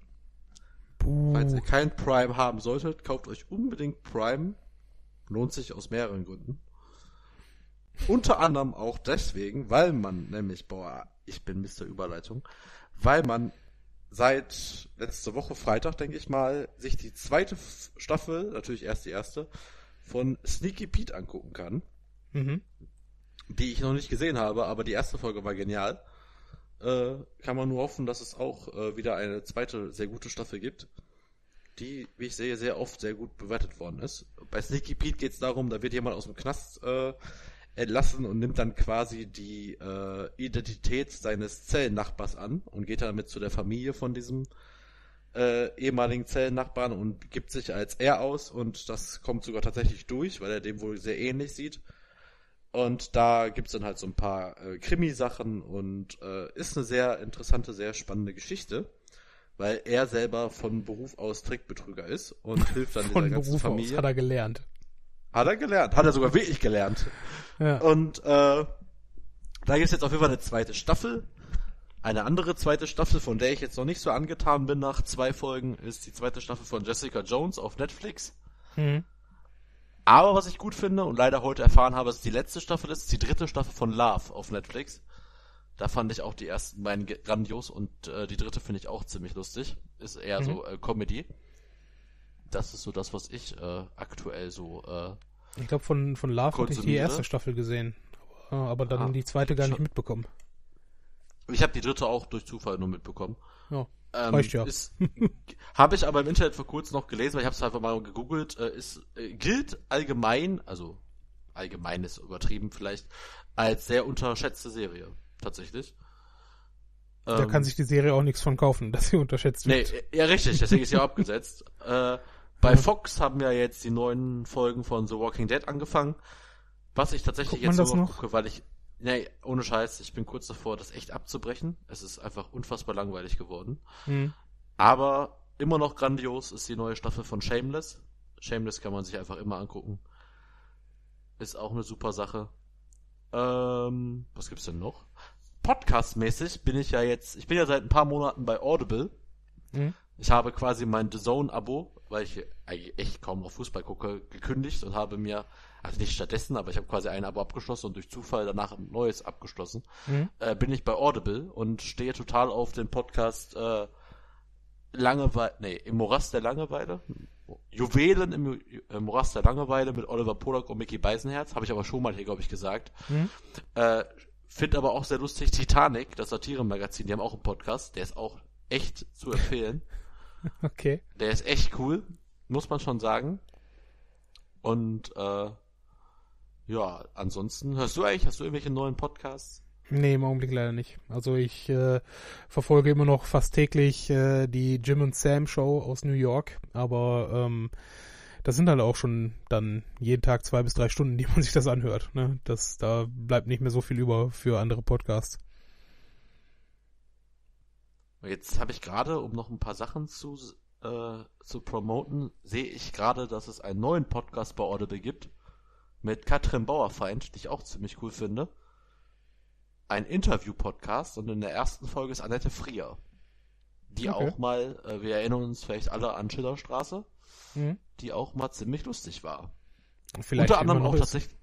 Puh. Falls ihr kein Prime haben solltet, kauft euch unbedingt Prime. Lohnt sich aus mehreren Gründen. Unter anderem auch deswegen, weil man nämlich, boah, ich bin Mr. Überleitung, weil man seit letzte Woche Freitag, denke ich mal, sich die zweite Staffel, natürlich erst die erste, von Sneaky Pete angucken kann, Mhm. die ich noch nicht gesehen habe, aber die erste Folge war genial. Äh, kann man nur hoffen, dass es auch äh, wieder eine zweite sehr gute Staffel gibt, die, wie ich sehe, sehr oft sehr gut bewertet worden ist. Bei Sneaky Pete geht es darum, da wird jemand aus dem Knast äh, entlassen und nimmt dann quasi die äh, Identität seines Zellennachbars an und geht damit zu der Familie von diesem äh, ehemaligen Zellennachbarn und gibt sich als er aus und das kommt sogar tatsächlich durch, weil er dem wohl sehr ähnlich sieht. Und da gibt's dann halt so ein paar äh, Krimi-Sachen und äh, ist eine sehr interessante, sehr spannende Geschichte, weil er selber von Beruf aus Trickbetrüger ist und hilft dann Von dieser ganzen Beruf Familie. aus hat er gelernt. Hat er gelernt, hat er sogar wirklich gelernt. Ja. Und äh, da gibt's jetzt auf jeden Fall eine zweite Staffel. Eine andere zweite Staffel, von der ich jetzt noch nicht so angetan bin nach zwei Folgen, ist die zweite Staffel von Jessica Jones auf Netflix. Mhm. Aber was ich gut finde und leider heute erfahren habe, dass es die letzte Staffel ist, ist die dritte Staffel von Love auf Netflix. Da fand ich auch die ersten beiden grandios und äh, die dritte finde ich auch ziemlich lustig. Ist eher Mhm. so äh, Comedy. Das ist so das, was ich äh, aktuell so äh, Ich glaube, von, von Love hatte ich die erste Staffel gesehen. Aber dann Ah, die zweite gar nicht mitbekommen. Ich habe die dritte auch durch Zufall nur mitbekommen. Ja. Ähm, Reicht ja. Habe ich aber im Internet vor kurzem noch gelesen, weil ich habe es einfach mal gegoogelt. Äh, ist äh, gilt allgemein, also allgemein ist übertrieben vielleicht, als sehr unterschätzte Serie tatsächlich. Da Ähm, kann sich die Serie auch nichts von kaufen, dass sie unterschätzt Nee, wird. äh, ja richtig, deswegen ist sie auch abgesetzt. Äh, bei. Fox haben ja jetzt die neuen Folgen von The Walking Dead angefangen. Was ich tatsächlich Guckt jetzt noch noch? gucke, weil ich. Nee, ohne Scheiß, ich bin kurz davor, das echt abzubrechen. Es ist einfach unfassbar langweilig geworden. Mhm. Aber immer noch grandios ist die neue Staffel von Shameless. Shameless kann man sich einfach immer angucken. Ist auch eine super Sache. Ähm, was gibt's denn noch? Podcast-mäßig bin ich ja jetzt, ich bin ja seit ein paar Monaten bei Audible. Mhm. Ich habe quasi mein The Zone-Abo, weil ich eigentlich echt kaum noch Fußball gucke, gekündigt und habe mir, also nicht stattdessen, aber ich habe quasi ein Abo abgeschlossen und durch Zufall danach ein neues abgeschlossen. Mhm. Äh, bin ich bei Audible und stehe total auf den Podcast äh, Langeweile, nee, im Morast der Langeweile. Juwelen im, im Morast der Langeweile mit Oliver Polak und Mickey Beisenherz, habe ich aber schon mal hier, glaube ich, gesagt. Mhm. Äh, Find aber auch sehr lustig Titanic, das Satire-Magazin, die haben auch einen Podcast, der ist auch echt zu empfehlen. Okay. Der ist echt cool, muss man schon sagen. Und äh, ja, ansonsten, hörst du eigentlich, hast du irgendwelche neuen Podcasts? Nee, im Augenblick leider nicht. Also ich äh, verfolge immer noch fast täglich äh, die Jim und Sam Show aus New York, aber ähm, das sind halt auch schon dann jeden Tag zwei bis drei Stunden, die man sich das anhört. Ne? Das, da bleibt nicht mehr so viel über für andere Podcasts. Jetzt habe ich gerade, um noch ein paar Sachen zu, äh, zu promoten, sehe ich gerade, dass es einen neuen Podcast bei Audible gibt mit Katrin Bauerfeind, die ich auch ziemlich cool finde. Ein Interview-Podcast und in der ersten Folge ist Annette Frier, die Okay. auch mal, äh, wir erinnern uns vielleicht alle an Schillerstraße, Mhm. die auch mal ziemlich lustig war. Vielleicht unter anderem auch ist. tatsächlich.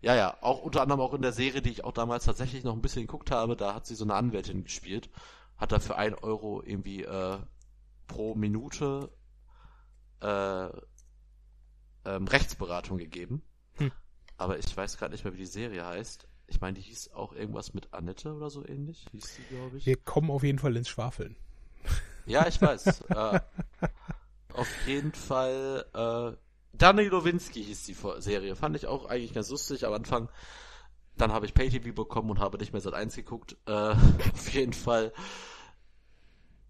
Ja, ja, auch unter anderem auch in der Serie, die ich auch damals tatsächlich noch ein bisschen geguckt habe, da hat sie so eine Anwältin gespielt, hat dafür ein Euro irgendwie äh, pro Minute äh, ähm, Rechtsberatung gegeben. Aber ich weiß gerade nicht mehr, wie die Serie heißt. Ich meine, die hieß auch irgendwas mit Annette oder so ähnlich, hieß die, glaube ich. Wir kommen auf jeden Fall ins Schwafeln. Ja, ich weiß. äh, auf jeden Fall, äh, Danny Lowinski hieß die Serie. Fand ich auch eigentlich ganz lustig am Anfang. Dann habe ich Pay-TV bekommen und habe nicht mehr seit eins geguckt. Äh, auf jeden Fall.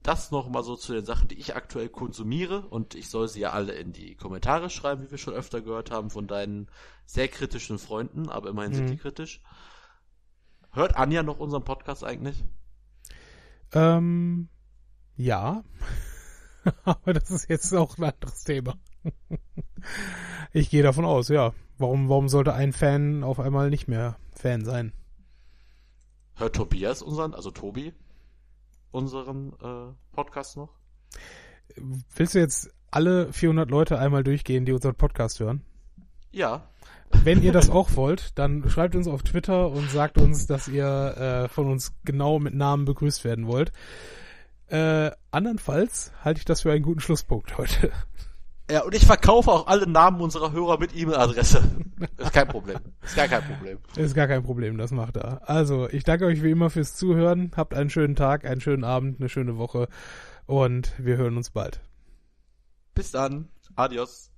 Das noch mal so zu den Sachen, die ich aktuell konsumiere. Und ich soll sie ja alle in die Kommentare schreiben, wie wir schon öfter gehört haben von deinen sehr kritischen Freunden. Aber immerhin sind Mhm. die kritisch. Hört Anja noch unseren Podcast eigentlich? Ähm, ja. Aber das ist jetzt auch ein anderes Thema. ich gehe davon aus, ja. Warum, warum sollte ein Fan auf einmal nicht mehr Fan sein? Hört Tobias unseren, also Tobi, unseren äh, Podcast noch? Willst du jetzt alle 400 Leute einmal durchgehen, die unseren Podcast hören? Ja. Wenn ihr das auch wollt, dann schreibt uns auf Twitter und sagt uns, dass ihr äh, von uns genau mit Namen begrüßt werden wollt. Äh, andernfalls halte ich das für einen guten Schlusspunkt heute. Ja, und ich verkaufe auch alle Namen unserer Hörer mit E-Mail-Adresse. Ist kein Problem. Ist gar kein Problem. Ist gar kein Problem, das macht er. Also, ich danke euch wie immer fürs Zuhören. Habt einen schönen Tag, einen schönen Abend, eine schöne Woche und wir hören uns bald. Bis dann. Adios.